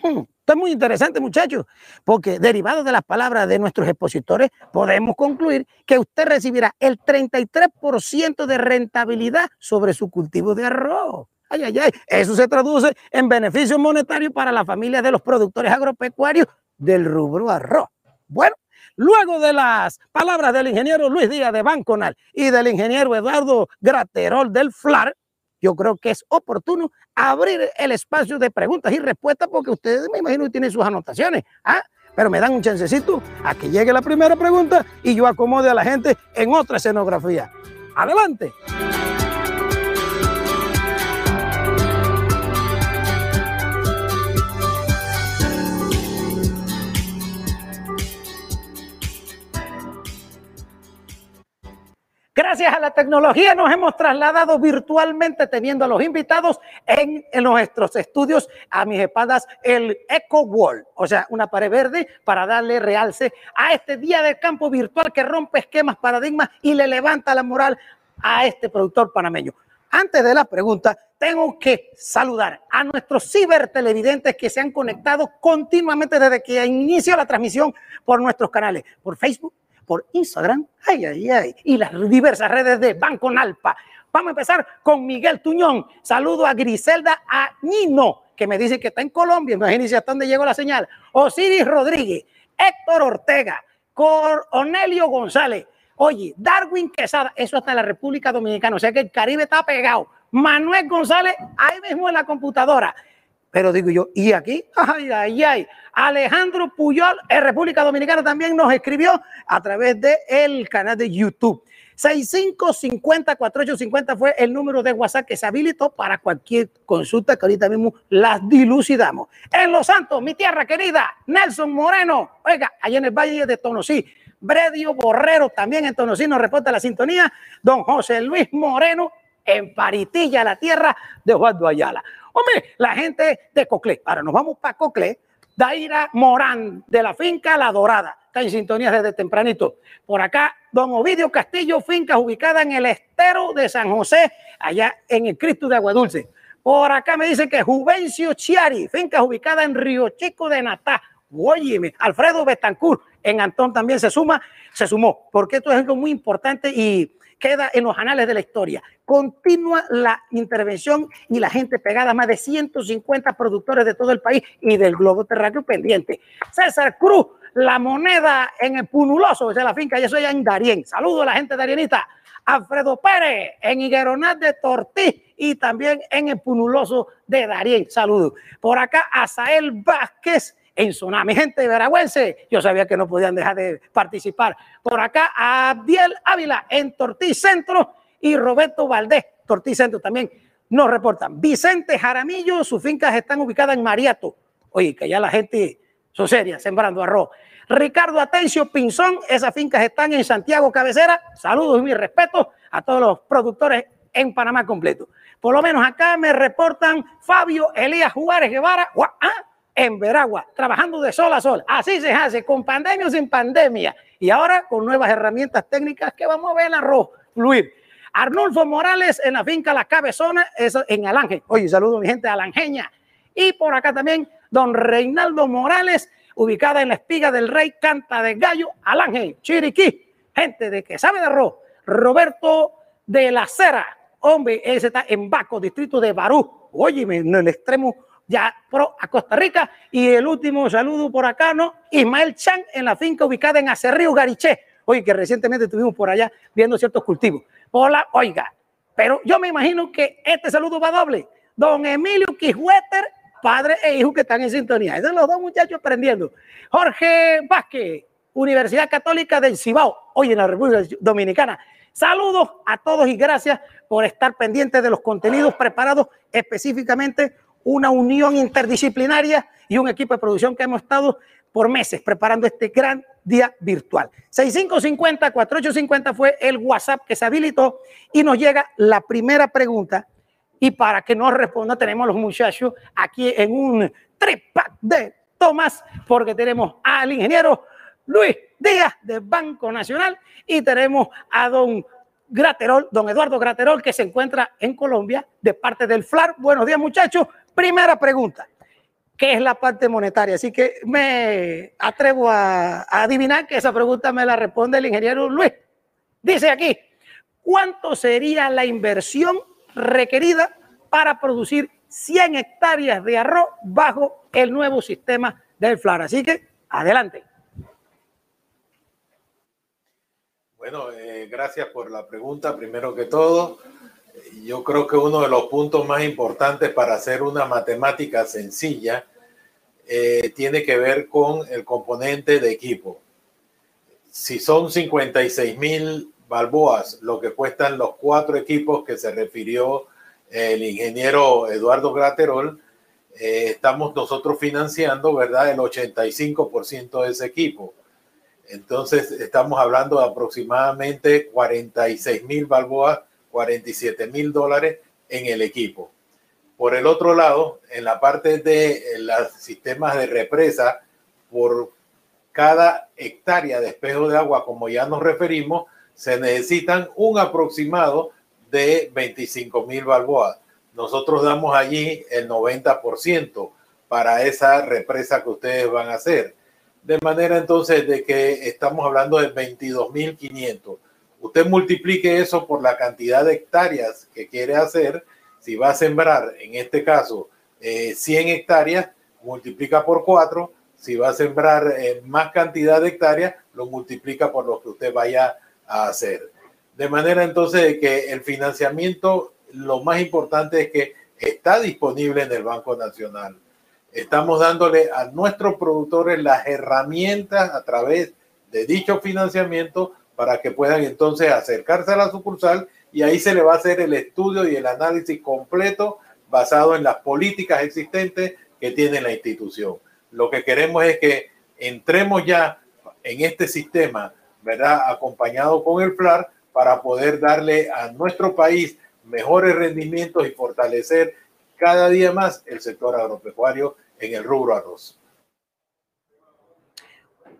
Hmm, está muy interesante, muchachos, porque derivado de las palabras de nuestros expositores, podemos concluir que usted recibirá el 33% de rentabilidad sobre su cultivo de arroz. Ay, ay, ay. Eso se traduce en beneficios monetarios para las familias de los productores agropecuarios del rubro arroz. Bueno, luego de las palabras del ingeniero Luis Díaz de Banconal y del ingeniero Eduardo Graterol del FLAR, yo creo que es oportuno abrir el espacio de preguntas y respuestas porque ustedes me imagino que tienen sus anotaciones. ¿ah? Pero me dan un chancecito a que llegue la primera pregunta y yo acomode a la gente en otra escenografía. Adelante. Gracias a la tecnología nos hemos trasladado virtualmente teniendo a los invitados en, nuestros estudios a mis espaldas el Eco Wall, o sea, una pared verde para darle realce a este día de campo virtual que rompe esquemas, paradigmas y le levanta la moral a este productor panameño. Antes de la pregunta, tengo que saludar a nuestros cibertelevidentes que se han conectado continuamente desde que inició la transmisión por nuestros canales, por Facebook, por Instagram, ay, ay, ay, y las diversas redes de Banco Nalpa. Vamos a empezar con Miguel Tuñón. Saludo a Griselda Añino, que me dice que está en Colombia. Imagínense hasta dónde llegó la señal. Osiris Rodríguez, Héctor Ortega, Cornelio González. Oye, Darwin Quesada, eso hasta la República Dominicana, o sea que el Caribe está pegado. Manuel González, ahí mismo en la computadora. Pero digo yo, ¿y aquí? Ay, ay, ay. Alejandro Puyol, en República Dominicana, también nos escribió a través del el canal de YouTube. 6550-4850 fue el número de WhatsApp que se habilitó para cualquier consulta que ahorita mismo las dilucidamos. En Los Santos, mi tierra querida, Nelson Moreno, oiga, allá en el Valle de Tonosí, Bredio Borrero también en Tonosí nos reporta la sintonía, don José Luis Moreno en Paritilla, la tierra de Juan Ayala. Hombre, la gente de Coclé. Ahora nos vamos para Coclé. Daira Morán, de la finca La Dorada. Está en sintonía desde tempranito. Por acá, don Ovidio Castillo, finca ubicada en el estero de San José, allá en el Cristo de Agua Dulce. Por acá me dicen que Juvencio Chiari, finca ubicada en Río Chico de Natá. Óyeme, Alfredo Betancourt en Antón también se suma, se sumó, porque esto es algo muy importante y queda en los anales de la historia. Continúa la intervención y la gente pegada, más de 150 productores de todo el país y del globo terráqueo pendiente. César Cruz, la moneda en el Punuloso, es la finca, y eso ya en Darien. Saludo a la gente darienita. Alfredo Pérez en Higueronat de Tortí y también en el Punuloso de Darien. Saludos. Por acá, Asael Vázquez en Soná. Mi gente veragüense, yo sabía que no podían dejar de participar. Por acá, Abdiel Ávila en Tortí Centro y Roberto Valdés, Tortí Centro también nos reportan. Vicente Jaramillo, sus fincas están ubicadas en Mariato. Oye, que ya la gente son serias, sembrando arroz. Ricardo Atencio Pinzón, esas fincas están en Santiago Cabecera. Saludos y mi respeto a todos los productores en Panamá completo. Por lo menos acá me reportan Fabio Elías Juárez Guevara ¿ah? En Veragua, trabajando de sol a sol. Así se hace, con pandemia o sin pandemia. Y ahora con nuevas herramientas técnicas que vamos a ver el arroz fluir. Arnulfo Morales en la finca La Cabezona, en Alange. Oye, saludo a mi gente alangeña. Y por acá también, don Reinaldo Morales, ubicada en la espiga del Rey Canta de Gallo, Alange, Chiriquí. Gente de que sabe de arroz. Roberto de la Cera, hombre, ese está en Baco, distrito de Barú. Oye, en el extremo ya pro a Costa Rica. Y el último saludo por acá, ¿no? Ismael Chan en la finca ubicada en Acerrío, Gariché. Oye, que recientemente estuvimos por allá viendo ciertos cultivos. Hola, oiga, pero yo me imagino que este saludo va doble. Don Emilio Quijueter, padre e hijo que están en sintonía. Esos los dos muchachos aprendiendo. Jorge Vázquez, Universidad Católica del Cibao, hoy en la República Dominicana. Saludos a todos y gracias por estar pendientes de los contenidos preparados específicamente una unión interdisciplinaria y un equipo de producción que hemos estado por meses preparando este gran día virtual. 6550-4850 fue el WhatsApp que se habilitó y nos llega la primera pregunta. Y para que nos responda, tenemos los muchachos aquí en un tripack de Tomás, porque tenemos al ingeniero Luis Díaz de Banco Nacional y tenemos a don Graterol, don Eduardo Graterol, que se encuentra en Colombia de parte del FLAR. Buenos días, muchachos. Primera pregunta. ¿Qué es la parte monetaria? Así que me atrevo a, adivinar que esa pregunta me la responde el ingeniero Luis. Dice aquí, ¿cuánto sería la inversión requerida para producir 100 hectáreas de arroz bajo el nuevo sistema del FLAR? Así que, adelante. Bueno, eh, gracias por la pregunta, primero que todo yo creo que uno de los puntos más importantes para hacer una matemática sencilla eh, tiene que ver con el componente de equipo. Si son 56 mil balboas lo que cuestan los cuatro equipos que se refirió el ingeniero Eduardo Graterol, eh, estamos nosotros financiando, ¿verdad?, el 85% de ese equipo. Entonces, estamos hablando de aproximadamente 46 mil balboas 47 mil dólares en el equipo. Por el otro lado, en la parte de eh, los sistemas de represa, por cada hectárea de espejo de agua, como ya nos referimos, se necesitan un aproximado de 25 mil balboas. Nosotros damos allí el 90% para esa represa que ustedes van a hacer. De manera entonces de que estamos hablando de 22.500 Usted multiplique eso por la cantidad de hectáreas que quiere hacer. Si va a sembrar, en este caso, 100 eh, hectáreas, multiplica por 4. Si va a sembrar eh, más cantidad de hectáreas, lo multiplica por lo que usted vaya a hacer. De manera entonces que el financiamiento, lo más importante es que está disponible en el Banco Nacional. Estamos dándole a nuestros productores las herramientas a través de dicho financiamiento para que puedan entonces acercarse a la sucursal y ahí se le va a hacer el estudio y el análisis completo basado en las políticas existentes que tiene la institución. Lo que queremos es que entremos ya en este sistema, ¿verdad? Acompañado con el FLAR para poder darle a nuestro país mejores rendimientos y fortalecer cada día más el sector agropecuario en el rubro arroz.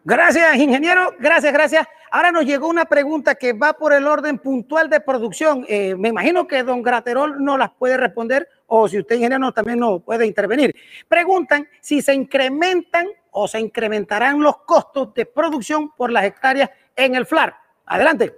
Gracias, ingeniero. Gracias, gracias. Ahora nos llegó una pregunta que va por el orden puntual de producción. Eh, me imagino que don Graterol no las puede responder o si usted ingeniero también no puede intervenir. Preguntan si se incrementan o se incrementarán los costos de producción por las hectáreas en el FLAR. Adelante.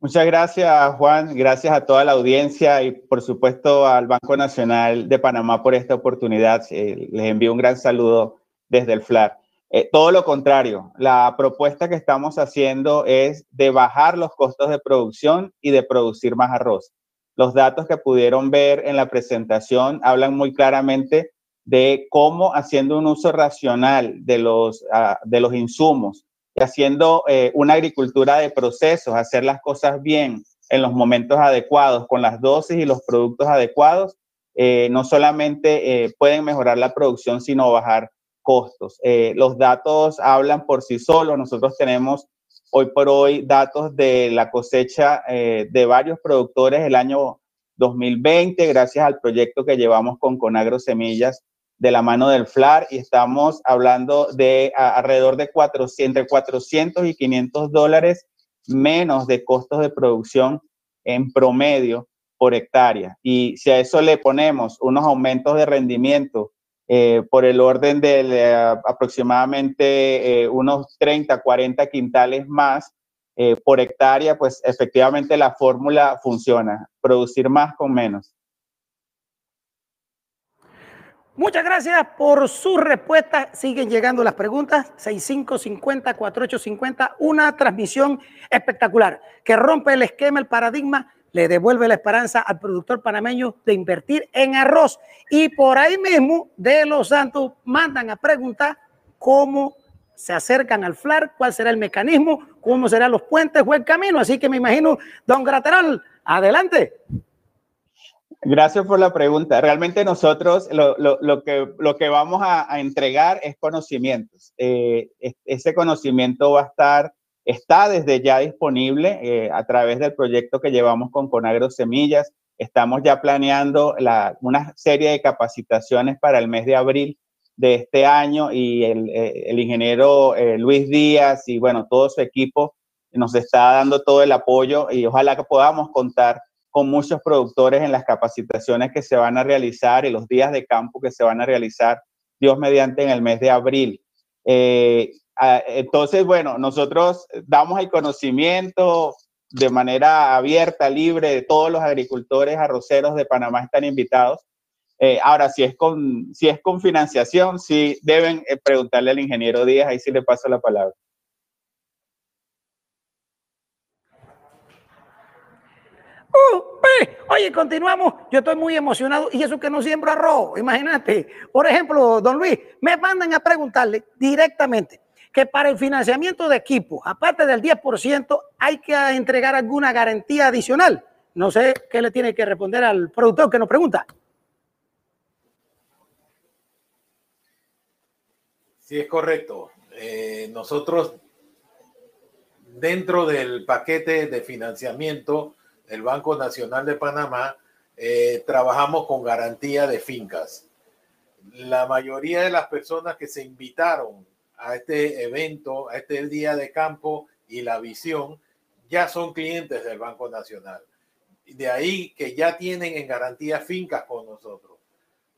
Muchas gracias, Juan. Gracias a toda la audiencia y, por supuesto, al Banco Nacional de Panamá por esta oportunidad. Eh, les envío un gran saludo desde el FLAR. Eh, todo lo contrario, la propuesta que estamos haciendo es de bajar los costos de producción y de producir más arroz. Los datos que pudieron ver en la presentación hablan muy claramente de cómo haciendo un uso racional de los, ah, de los insumos y haciendo eh, una agricultura de procesos, hacer las cosas bien en los momentos adecuados, con las dosis y los productos adecuados, eh, no solamente pueden mejorar la producción, sino bajar costos. Eh, los datos hablan por sí solos. Nosotros tenemos hoy por hoy datos de la cosecha eh, de varios productores el año 2020, gracias al proyecto que llevamos con Conagro Semillas de la mano del FLAR y estamos hablando de alrededor de 400, entre 400 y 500 dólares menos de costos de producción en promedio por hectárea. Y si a eso le ponemos unos aumentos de rendimiento eh, por el orden de aproximadamente eh, unos 30, 40 quintales más eh, por hectárea, pues efectivamente la fórmula funciona, producir más con menos. Muchas gracias por su respuesta. Siguen llegando las preguntas. 6550, 4850. Una transmisión espectacular que rompe el esquema, el paradigma le devuelve la esperanza al productor panameño de invertir en arroz. Y por ahí mismo, de los Santos mandan a preguntar cómo se acercan al FLAR, cuál será el mecanismo, cómo serán los puentes o el camino. Así que me imagino, don Graterol, adelante. Gracias por la pregunta. Realmente nosotros lo, que, lo que vamos a, entregar es conocimientos. Eh, ese conocimiento va a estar está desde ya disponible eh, a través del proyecto que llevamos con Conagro Semillas. Estamos ya planeando una serie de capacitaciones para el mes de abril de este año y el, eh, ingeniero eh, Luis Díaz y bueno, todo su equipo nos está dando todo el apoyo y ojalá que podamos contar con muchos productores en las capacitaciones que se van a realizar y los días de campo que se van a realizar, Dios mediante, en el mes de abril. Ah, entonces, bueno, nosotros damos el conocimiento de manera abierta, libre, todos los agricultores arroceros de Panamá están invitados. Eh, ahora, si es, con, si es con financiación, sí deben eh, preguntarle al ingeniero Díaz, ahí sí le paso la palabra. Uh, oye, continuamos. Yo estoy muy emocionado y eso que no siembro arroz, imagínate. Por ejemplo, don Luis, me mandan a preguntarle directamente que para el financiamiento de equipos, aparte del 10%, hay que entregar alguna garantía adicional. No sé qué le tiene que responder al productor que nos pregunta. Sí, es correcto. Eh, nosotros, dentro del paquete de financiamiento del Banco Nacional de Panamá, eh, trabajamos con garantía de fincas. La mayoría de las personas que se invitaron a este evento, a este día de campo y la visión, ya son clientes del Banco Nacional. De ahí que ya tienen en garantía fincas con nosotros.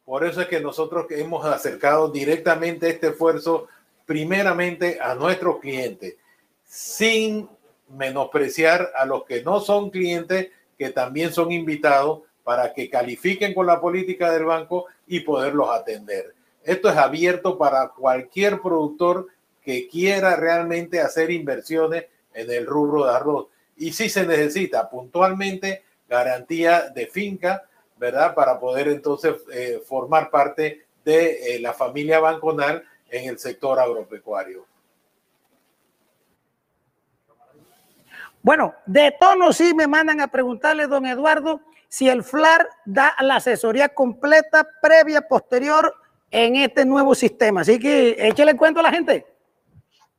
Por eso es que nosotros hemos acercado directamente este esfuerzo primeramente a nuestros clientes, sin menospreciar a los que no son clientes, que también son invitados para que califiquen con la política del banco y poderlos atender. Esto es abierto para cualquier productor que quiera realmente hacer inversiones en el rubro de arroz. Y si se necesita puntualmente garantía de finca, ¿verdad? Para poder entonces eh, formar parte de eh, la familia banconal en el sector agropecuario. Bueno, de tono sí me mandan a preguntarle, don Eduardo, si el FLAR da la asesoría completa, previa, posterior en este nuevo sistema. Así que échale cuento a la gente.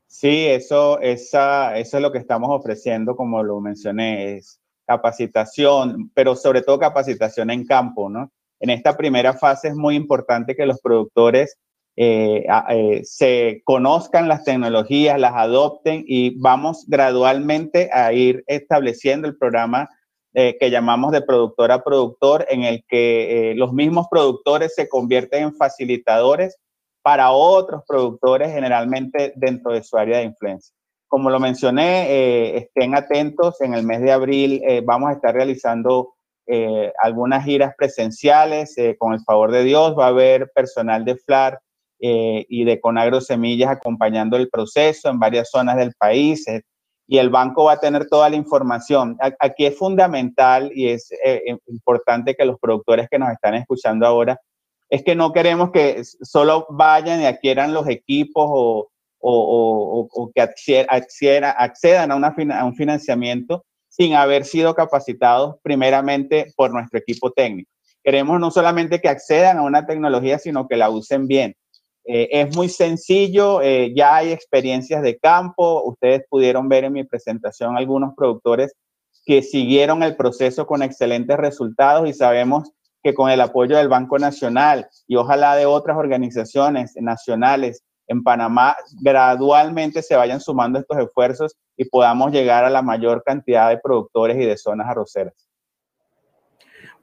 Sí, eso, esa, eso es lo que estamos ofreciendo, como lo mencioné, es capacitación, pero sobre todo capacitación en campo, ¿no? En esta primera fase es muy importante que los productores eh, eh, se conozcan las tecnologías, las adopten y vamos gradualmente a ir estableciendo el programa eh, que llamamos de productor a productor, en el que eh, los mismos productores se convierten en facilitadores para otros productores, generalmente dentro de su área de influencia. Como lo mencioné, eh, estén atentos, en el mes de abril vamos a estar realizando algunas giras presenciales, con el favor de Dios, va a haber personal de FLAR y de Conagro Semillas acompañando el proceso en varias zonas del país y el banco va a tener toda la información. Aquí es fundamental y es eh, eh, importante que los productores que nos están escuchando ahora, es que no queremos que solo vayan y adquieran los equipos o, o, o, que accedan a, una, a un financiamiento sin haber sido capacitados primeramente por nuestro equipo técnico. Queremos no solamente que accedan a una tecnología, sino que la usen bien. Eh, es muy sencillo, eh, ya hay experiencias de campo, ustedes pudieron ver en mi presentación algunos productores que siguieron el proceso con excelentes resultados y sabemos que con el apoyo del Banco Nacional y ojalá de otras organizaciones nacionales en Panamá, gradualmente se vayan sumando estos esfuerzos y podamos llegar a la mayor cantidad de productores y de zonas arroceras.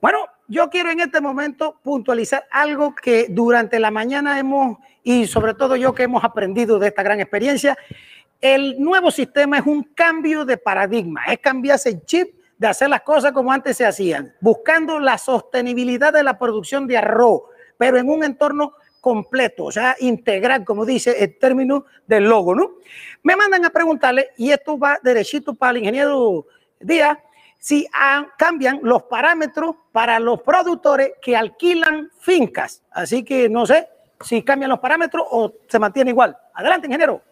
Bueno, yo quiero en este momento puntualizar algo que durante la mañana hemos, y sobre todo yo que hemos aprendido de esta gran experiencia, el nuevo sistema es un cambio de paradigma, es cambiarse el chip de hacer las cosas como antes se hacían, buscando la sostenibilidad de la producción de arroz, pero en un entorno completo, o sea, integral, como dice el término del logo, ¿no? Me mandan a preguntarle, y esto va derechito para el ingeniero Díaz, si cambian los parámetros para los productores que alquilan fincas. Así que no sé si cambian los parámetros o se mantiene igual. Adelante, ingeniero.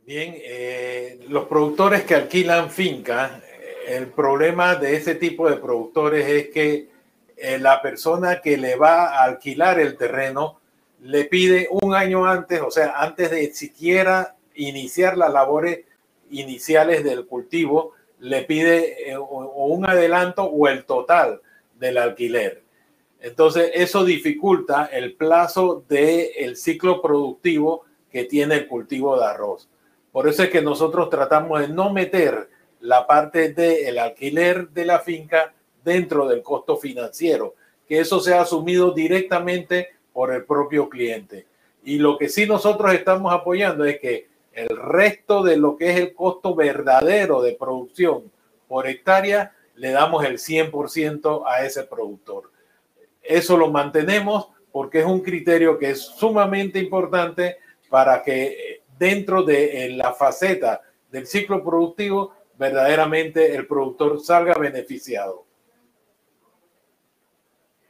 Bien, eh, los productores que alquilan fincas, el problema de ese tipo de productores es que eh, la persona que le va a alquilar el terreno le pide un año antes, o sea, antes de siquiera iniciar las labores iniciales del cultivo, le pide eh, o un adelanto o el total del alquiler. Entonces, eso dificulta el plazo del ciclo productivo que tiene el cultivo de arroz. Por eso es que nosotros tratamos de no meter la parte del alquiler de la finca dentro del costo financiero, que eso sea asumido directamente por el propio cliente. Y lo que sí nosotros estamos apoyando es que el resto de lo que es el costo verdadero de producción por hectárea, le damos el 100% a ese productor. Eso lo mantenemos porque es un criterio que es sumamente importante para que dentro de la faceta del ciclo productivo verdaderamente el productor salga beneficiado.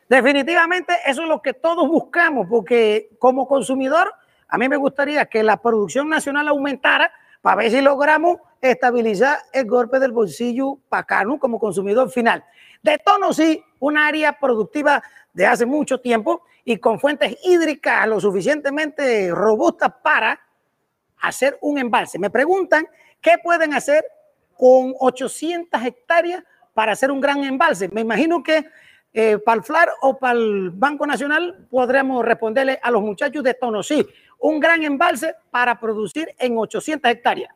Definitivamente eso es lo que todos buscamos, porque como consumidor, a mí me gustaría que la producción nacional aumentara para ver si logramos estabilizar el golpe del bolsillo pacano como consumidor final. De tono sí, un área productiva de hace mucho tiempo y con fuentes hídricas lo suficientemente robustas para hacer un embalse. Me preguntan qué pueden hacer con 800 hectáreas para hacer un gran embalse. Me imagino que eh, para el FLAR o para el Banco Nacional podremos responderle a los muchachos de Tonosí. Un gran embalse para producir en 800 hectáreas.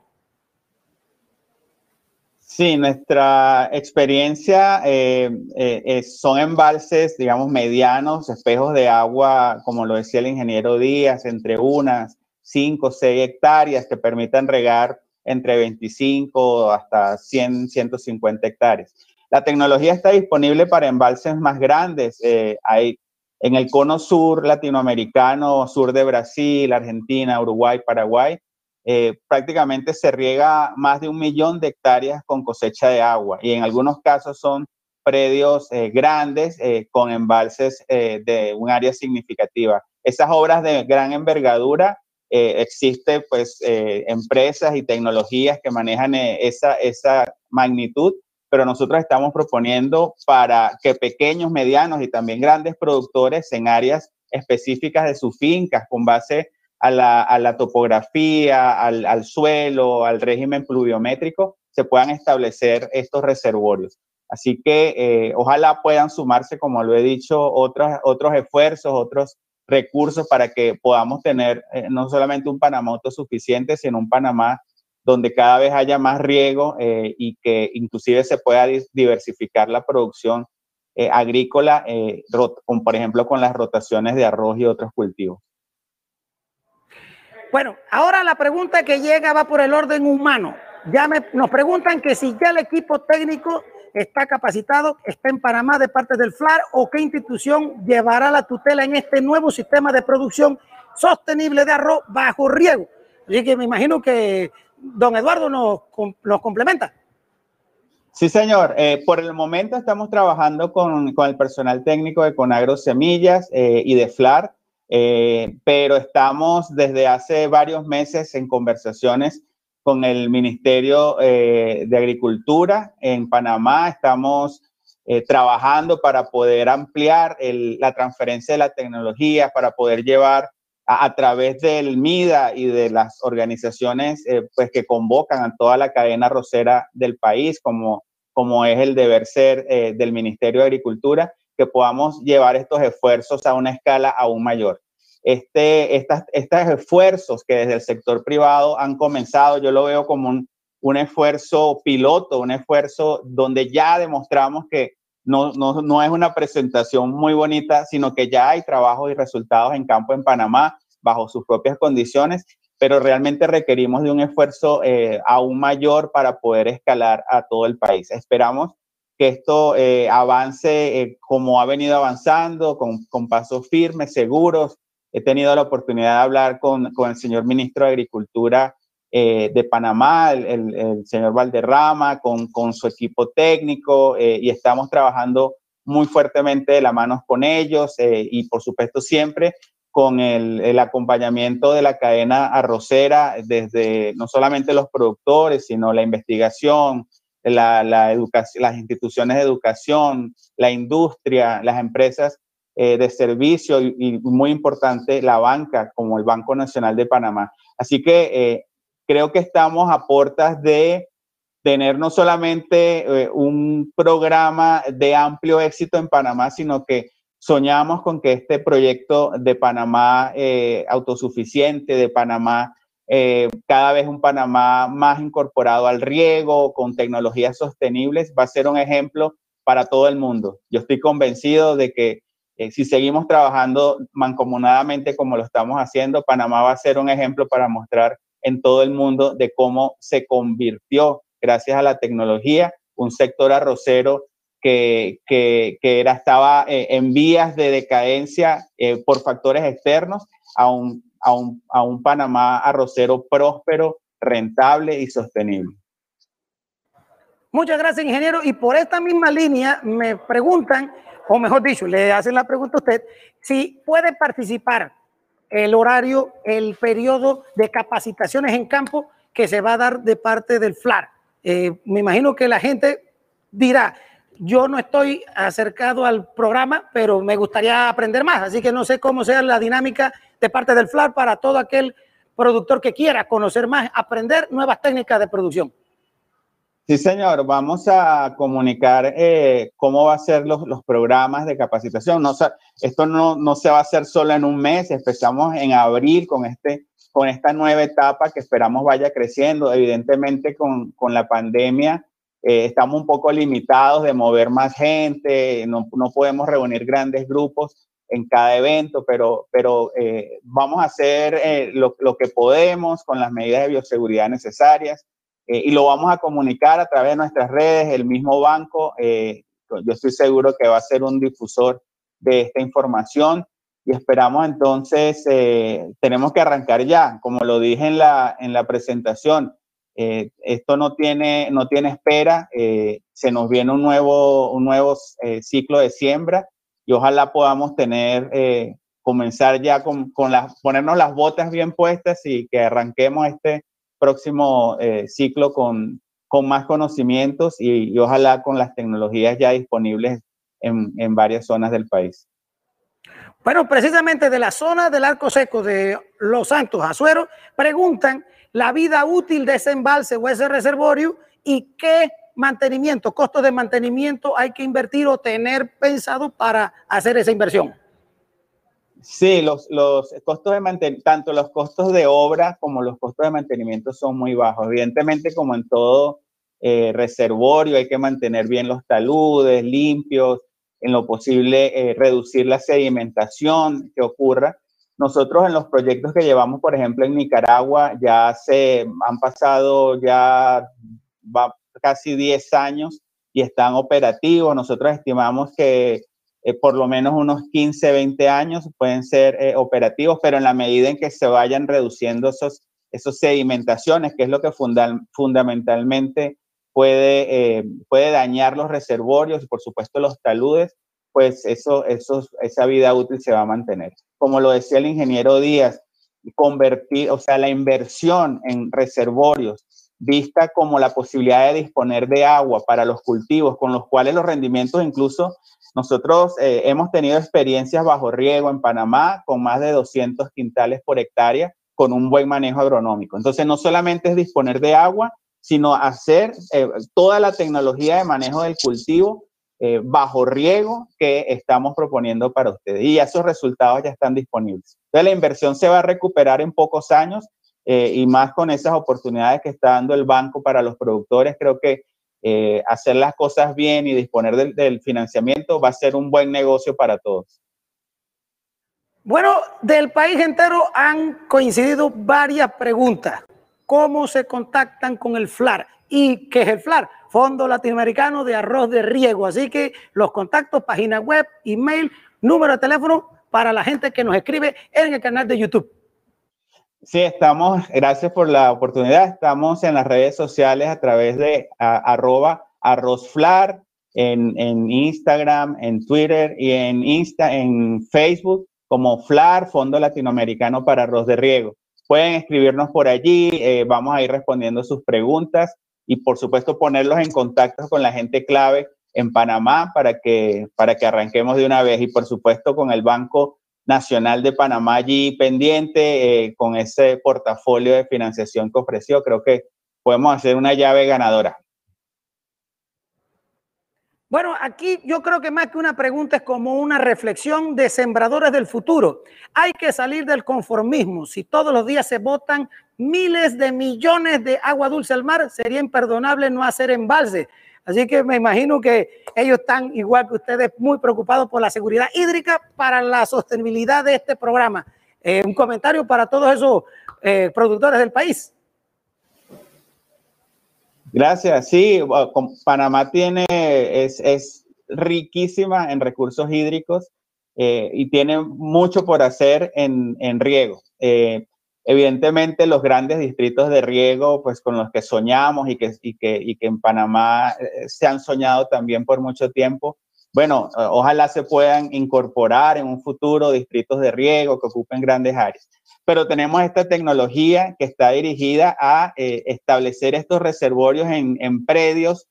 Sí, nuestra experiencia eh, eh, son embalses, digamos, medianos, espejos de agua, como lo decía el ingeniero Díaz, entre unas 5 o 6 hectáreas que permitan regar entre 25 hasta 100, 150 hectáreas. La tecnología está disponible para embalses más grandes. Eh, hay en el cono sur latinoamericano, sur de Brasil, Argentina, Uruguay, Paraguay, eh, prácticamente se riega más de un millón de hectáreas con cosecha de agua y en algunos casos son predios eh, grandes con embalses de un área significativa. Esas obras de gran envergadura, existen pues empresas y tecnologías que manejan esa, esa magnitud pero nosotros estamos proponiendo para que pequeños, medianos y también grandes productores en áreas específicas de sus fincas con base a la, topografía, al, suelo, al régimen pluviométrico, se puedan establecer estos reservorios. Así que eh, ojalá puedan sumarse, como lo he dicho, otros, otros esfuerzos, otros recursos para que podamos tener eh, no solamente un Panamá autosuficiente, sino un Panamá donde cada vez haya más riego eh, y que inclusive se pueda diversificar la producción eh, agrícola, con, por ejemplo, con las rotaciones de arroz y otros cultivos. Bueno, ahora la pregunta que llega va por el orden humano. Ya nos preguntan que si ya el equipo técnico está capacitado, está en Panamá de parte del FLAR o qué institución llevará la tutela en este nuevo sistema de producción sostenible de arroz bajo riego. Así que me imagino que don Eduardo nos, nos complementa. Sí, señor. Eh, por el momento estamos trabajando con, con, el personal técnico de Conagro Semillas eh, y de FLAR, eh, pero estamos desde hace varios meses en conversaciones con el Ministerio de Agricultura en Panamá. Estamos trabajando para poder ampliar la transferencia de la tecnología, para poder llevar a, través del MIDA y de las organizaciones eh, pues que convocan a toda la cadena rosera del país, como, como es el deber ser del Ministerio de Agricultura, que podamos llevar estos esfuerzos a una escala aún mayor. Este, estas, estos esfuerzos que desde el sector privado han comenzado, yo lo veo como un, un esfuerzo piloto, un esfuerzo donde ya demostramos que no, no, no, es una presentación muy bonita, sino que ya hay trabajos y resultados en campo en Panamá bajo sus propias condiciones, pero realmente requerimos de un esfuerzo eh, aún mayor para poder escalar a todo el país. Esperamos que esto eh, avance eh, como ha venido avanzando, con, con pasos firmes, seguros, He tenido la oportunidad de hablar con, con el señor ministro de Agricultura eh, de Panamá, el, el, señor Valderrama, con, con su equipo técnico eh, y estamos trabajando muy fuertemente de la mano con ellos eh, y por supuesto siempre con el, el, acompañamiento de la cadena arrocera desde no solamente los productores, sino la investigación, la, la educación, las instituciones de educación, la industria, las empresas eh, de servicio y, muy importante la banca como el Banco Nacional de Panamá. Así que eh, creo que estamos a puertas de tener no solamente eh, un programa de amplio éxito en Panamá, sino que soñamos con que este proyecto de Panamá autosuficiente, de Panamá cada vez un Panamá más incorporado al riego, con tecnologías sostenibles, va a ser un ejemplo para todo el mundo. Yo estoy convencido de que eh, si seguimos trabajando mancomunadamente como lo estamos haciendo, Panamá va a ser un ejemplo para mostrar en todo el mundo de cómo se convirtió, gracias a la tecnología, un sector arrocero que, que, que era, estaba eh, en vías de decadencia eh, por factores externos a un, a, un, a un Panamá arrocero próspero, rentable y sostenible. Muchas gracias, ingeniero. Y por esta misma línea me preguntan o mejor dicho, le hacen la pregunta a usted, si puede participar el horario, el periodo de capacitaciones en campo que se va a dar de parte del FLAR. Eh, me imagino que la gente dirá, yo no estoy acercado al programa, pero me gustaría aprender más, así que no sé cómo sea la dinámica de parte del FLAR para todo aquel productor que quiera conocer más, aprender nuevas técnicas de producción. Sí, señor, vamos a comunicar eh, cómo va a ser los, los, programas de capacitación. No, esto no, no, se va a hacer solo en un mes, empezamos en abril con, este, con esta nueva etapa que esperamos vaya creciendo. Evidentemente con, con la pandemia eh, estamos un poco limitados de mover más gente, no, no podemos reunir grandes grupos en cada evento, pero, pero eh, vamos a hacer lo, lo que podemos con las medidas de bioseguridad necesarias eh, y lo vamos a comunicar a través de nuestras redes, el mismo banco. Eh, yo estoy seguro que va a ser un difusor de esta información y esperamos entonces, eh, tenemos que arrancar ya, como lo dije en la, en la presentación, esto no tiene, no tiene espera, se nos viene un nuevo, un nuevo ciclo de siembra y ojalá podamos tener, comenzar ya con, con las, ponernos las botas bien puestas y que arranquemos este próximo eh, ciclo con, con, más conocimientos y, ojalá con las tecnologías ya disponibles en, en, varias zonas del país. Bueno, precisamente de la zona del Arco Seco de Los Santos, Azuero, preguntan la vida útil de ese embalse o ese reservorio y qué mantenimiento, costos de mantenimiento hay que invertir o tener pensado para hacer esa inversión. Sí, los, los costos de mantenimiento, tanto los costos de obra como los costos de mantenimiento son muy bajos. Evidentemente, como en todo eh, reservorio, hay que mantener bien los taludes limpios, en lo posible eh, reducir la sedimentación que ocurra. Nosotros en los proyectos que llevamos, por ejemplo, en Nicaragua, ya se han pasado ya casi 10 años y están operativos. Nosotros estimamos que eh, por lo menos unos 15, 20 años pueden ser eh, operativos, pero en la medida en que se vayan reduciendo esos, esos sedimentaciones, que es lo que fundamentalmente puede, eh, puede dañar los reservorios y por supuesto los taludes, pues eso, eso, esa vida útil se va a mantener. Como lo decía el ingeniero Díaz, convertir, o sea, la inversión en reservorios vista como la posibilidad de disponer de agua para los cultivos, con los cuales los rendimientos incluso nosotros eh, hemos tenido experiencias bajo riego en Panamá con más de 200 quintales por hectárea con un buen manejo agronómico. Entonces, no solamente es disponer de agua, sino hacer eh, toda la tecnología de manejo del cultivo eh, bajo riego que estamos proponiendo para ustedes. Y esos resultados ya están disponibles. Entonces, la inversión se va a recuperar en pocos años y más con esas oportunidades que está dando el banco para los productores. Creo que eh, hacer las cosas bien y disponer del, financiamiento va a ser un buen negocio para todos. Bueno, del país entero han coincidido varias preguntas. ¿Cómo se contactan con el FLAR? ¿Y qué es el FLAR? Fondo Latinoamericano de Arroz de Riego. Así que los contactos, página web, email, número de teléfono para la gente que nos escribe en el canal de YouTube. Sí, estamos, gracias por la oportunidad. Estamos en las redes sociales a través de arroba arrozflar en, en, Instagram, en Twitter y en, Insta, en Facebook como FLAR, Fondo Latinoamericano para Arroz de Riego. Pueden escribirnos por allí, eh, vamos a ir respondiendo sus preguntas y por supuesto ponerlos en contacto con la gente clave en Panamá para que, para que arranquemos de una vez y por supuesto con el Banco Nacional de Panamá allí pendiente eh, con ese portafolio de financiación que ofreció. Creo que podemos hacer una llave ganadora. Bueno, aquí yo creo que más que una pregunta es como una reflexión de sembradores del futuro. Hay que salir del conformismo. Si todos los días se botan miles de millones de agua dulce al mar, sería imperdonable no hacer embalse. Así que me imagino que ellos están igual que ustedes muy preocupados por la seguridad hídrica para la sostenibilidad de este programa. Eh, un comentario para todos esos eh, productores del país. Gracias. Sí, Panamá tiene, es, riquísima en recursos hídricos eh, y tiene mucho por hacer en, en riego. Evidentemente, los grandes distritos de riego, pues con los que soñamos y que, y que, y que en Panamá eh, se han soñado también por mucho tiempo, bueno, eh, ojalá se puedan incorporar en un futuro distritos de riego que ocupen grandes áreas. Pero tenemos esta tecnología que está dirigida a eh, establecer estos reservorios en, en predios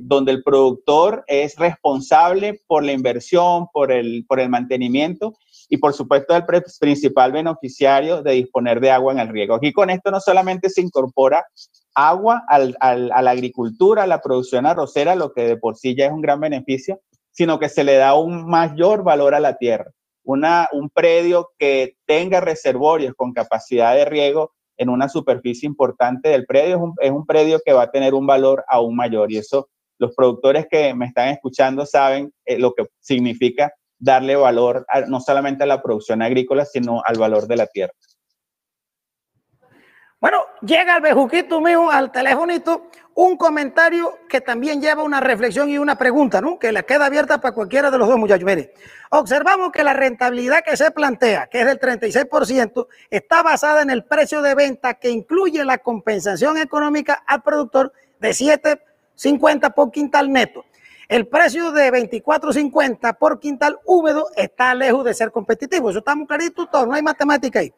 donde el productor es responsable por la inversión, por el, por el mantenimiento y por supuesto el principal beneficiario de disponer de agua en el riego. Aquí con esto no solamente se incorpora agua al, al, a la agricultura, a la producción arrocera, lo que de por sí ya es un gran beneficio, sino que se le da un mayor valor a la tierra. Una, un predio que tenga reservorios con capacidad de riego en una superficie importante del predio es un, es un predio que va a tener un valor aún mayor y eso los productores que me están escuchando saben eh, lo que significa darle valor no solamente a la producción agrícola, sino al valor de la tierra. Bueno, llega el bejuquito mío al telefonito un comentario que también lleva una reflexión y una pregunta, ¿no? Que le queda abierta para cualquiera de los dos muchachos. Mire, observamos que la rentabilidad que se plantea, que es del 36%, está basada en el precio de venta que incluye la compensación económica al productor de 7.50 por quintal neto. El precio de 24.50 por quintal húmedo está lejos de ser competitivo. Eso está muy clarito todo, no hay matemática ahí.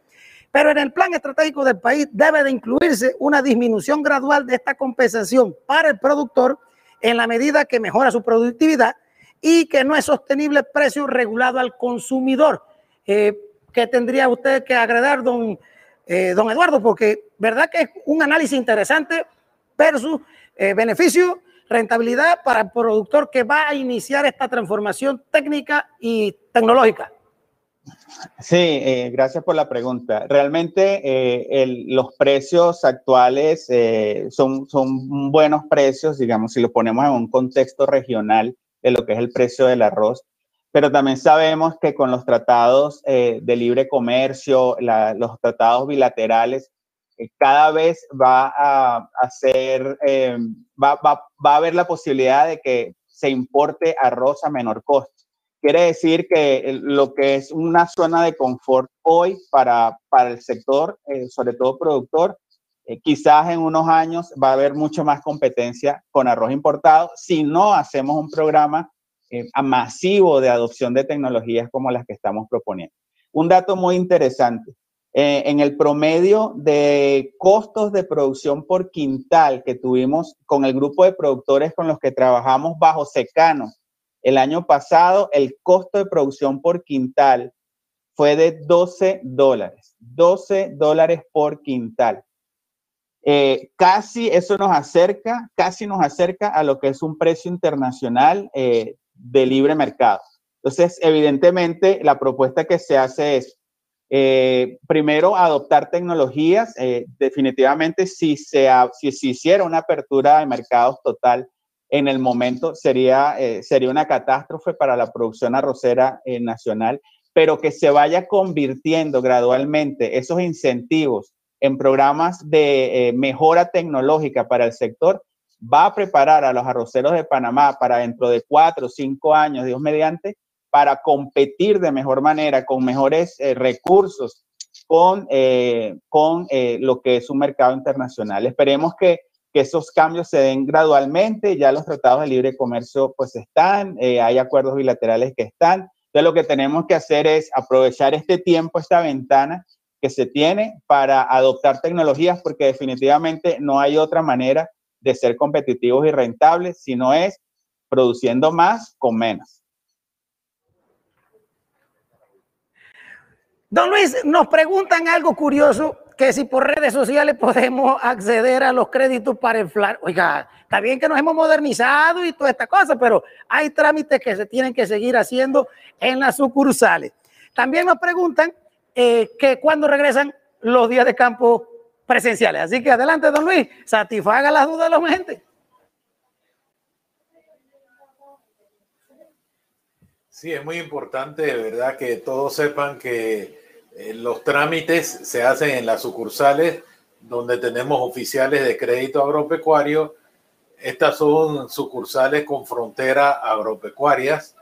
Pero en el plan estratégico del país debe de incluirse una disminución gradual de esta compensación para el productor en la medida que mejora su productividad y que no es sostenible el precio regulado al consumidor. Eh, ¿Qué tendría usted que agregar, don, eh, don Eduardo? Porque verdad que es un análisis interesante versus eh, beneficio rentabilidad para el productor que va a iniciar esta transformación técnica y tecnológica. Sí, eh, gracias por la pregunta. Realmente eh, los precios actuales eh, son, son buenos precios, digamos, si lo ponemos en un contexto regional de lo que es el precio del arroz, pero también sabemos que con los tratados de libre comercio, los tratados bilaterales, cada vez va a, hacer, va, va, va a haber la posibilidad de que se importe arroz a menor costo. Quiere decir que lo que es una zona de confort hoy para, para el sector, eh, sobre todo productor, eh, quizás en unos años va a haber mucho más competencia con arroz importado si no hacemos un programa eh, masivo de adopción de tecnologías como las que estamos proponiendo. Un dato muy interesante. En el promedio de costos de producción por quintal que tuvimos con el grupo de productores con los que trabajamos bajo secano el año pasado el costo de producción por quintal fue de 12 dólares, 12 dólares por quintal. Eh, casi eso nos acerca, casi nos acerca a lo que es un precio internacional eh, de libre mercado. Entonces, evidentemente, la propuesta que se hace es, eh, primero, adoptar tecnologías. definitivamente, si se, si se hiciera una apertura de mercados total, en el momento sería, eh, sería una catástrofe para la producción arrocera eh, nacional, pero que se vaya convirtiendo gradualmente esos incentivos en programas de eh, mejora tecnológica para el sector, va a preparar a los arroceros de Panamá para dentro de cuatro o cinco años, Dios mediante, para competir de mejor manera, con mejores recursos, con, con lo que es un mercado internacional. Esperemos que que esos cambios se den gradualmente, ya los tratados de libre comercio pues están, eh, hay acuerdos bilaterales que están, entonces lo que tenemos que hacer es aprovechar este tiempo, esta ventana que se tiene para adoptar tecnologías, porque definitivamente no hay otra manera de ser competitivos y rentables, sino es produciendo más con menos. Don Luis, nos preguntan algo curioso que si por redes sociales podemos acceder a los créditos para inflar. Oiga, está bien que nos hemos modernizado y toda esta cosa, pero hay trámites que se tienen que seguir haciendo en las sucursales. También nos preguntan eh, que cuándo regresan los días de campo presenciales. Así que adelante, don Luis, satisfaga las dudas de la gente. Sí, es muy importante, de verdad, que todos sepan que los trámites se hacen en las sucursales donde tenemos oficiales de crédito agropecuario. Estas son sucursales con frontera agropecuarias,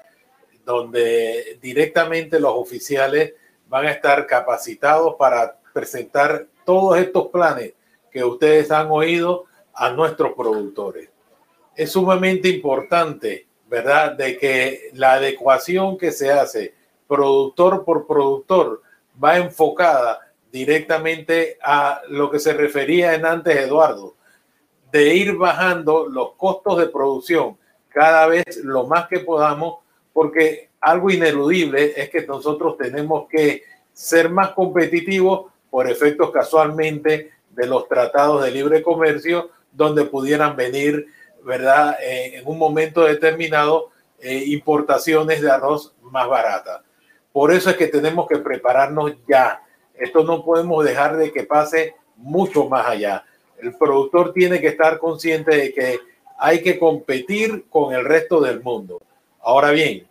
donde directamente los oficiales van a estar capacitados para presentar todos estos planes que ustedes han oído a nuestros productores. Es sumamente importante, ¿verdad?, de que la adecuación que se hace productor por productor va enfocada directamente a lo que se refería en antes Eduardo, de ir bajando los costos de producción cada vez lo más que podamos, porque algo ineludible es que nosotros tenemos que ser más competitivos por efectos casualmente de los tratados de libre comercio, donde pudieran venir, ¿verdad?, en un momento determinado, eh, importaciones de arroz más baratas. Por eso es que tenemos que prepararnos ya. Esto no podemos dejar de que pase mucho más allá. El productor tiene que estar consciente de que hay que competir con el resto del mundo. Ahora bien,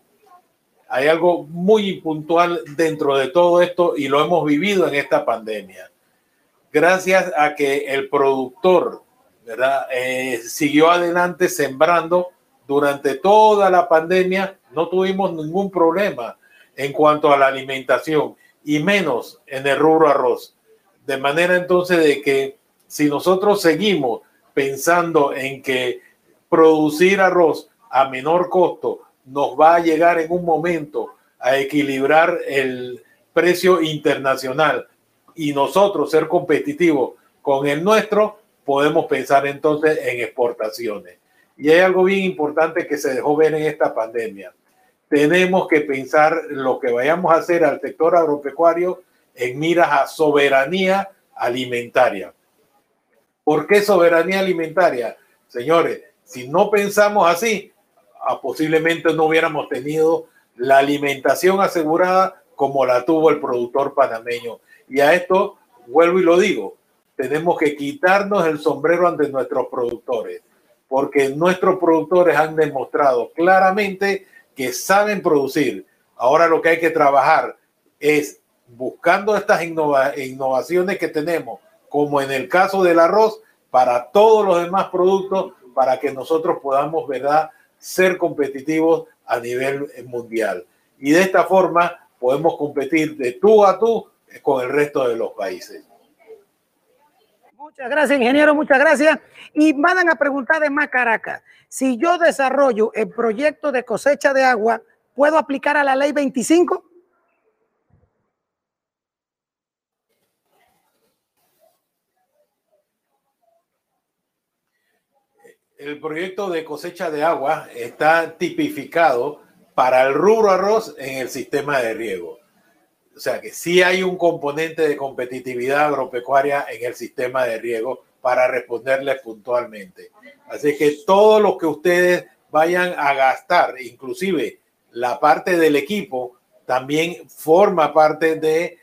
hay algo muy puntual dentro de todo esto y lo hemos vivido en esta pandemia. Gracias a que el productor ¿verdad? Eh, siguió adelante sembrando durante toda la pandemia, no tuvimos ningún problema en cuanto a la alimentación y menos en el rubro arroz. De manera entonces de que si nosotros seguimos pensando en que producir arroz a menor costo nos va a llegar en un momento a equilibrar el precio internacional y nosotros ser competitivos con el nuestro, podemos pensar entonces en exportaciones. Y hay algo bien importante que se dejó ver en esta pandemia tenemos que pensar lo que vayamos a hacer al sector agropecuario en miras a soberanía alimentaria. ¿Por qué soberanía alimentaria? Señores, si no pensamos así, ah, posiblemente no hubiéramos tenido la alimentación asegurada como la tuvo el productor panameño. Y a esto vuelvo y lo digo, tenemos que quitarnos el sombrero ante nuestros productores, porque nuestros productores han demostrado claramente que saben producir. Ahora lo que hay que trabajar es buscando estas innovaciones que tenemos, como en el caso del arroz, para todos los demás productos, para que nosotros podamos, ¿verdad?, ser competitivos a nivel mundial. Y de esta forma podemos competir de tú a tú con el resto de los países. Muchas gracias, ingeniero, muchas gracias. Y van a preguntar de más Caracas. Si yo desarrollo el proyecto de cosecha de agua, ¿puedo aplicar a la ley 25? El proyecto de cosecha de agua está tipificado para el rubro arroz en el sistema de riego. O sea que sí hay un componente de competitividad agropecuaria en el sistema de riego para responderles puntualmente. Así que todo lo que ustedes vayan a gastar, inclusive la parte del equipo, también forma parte de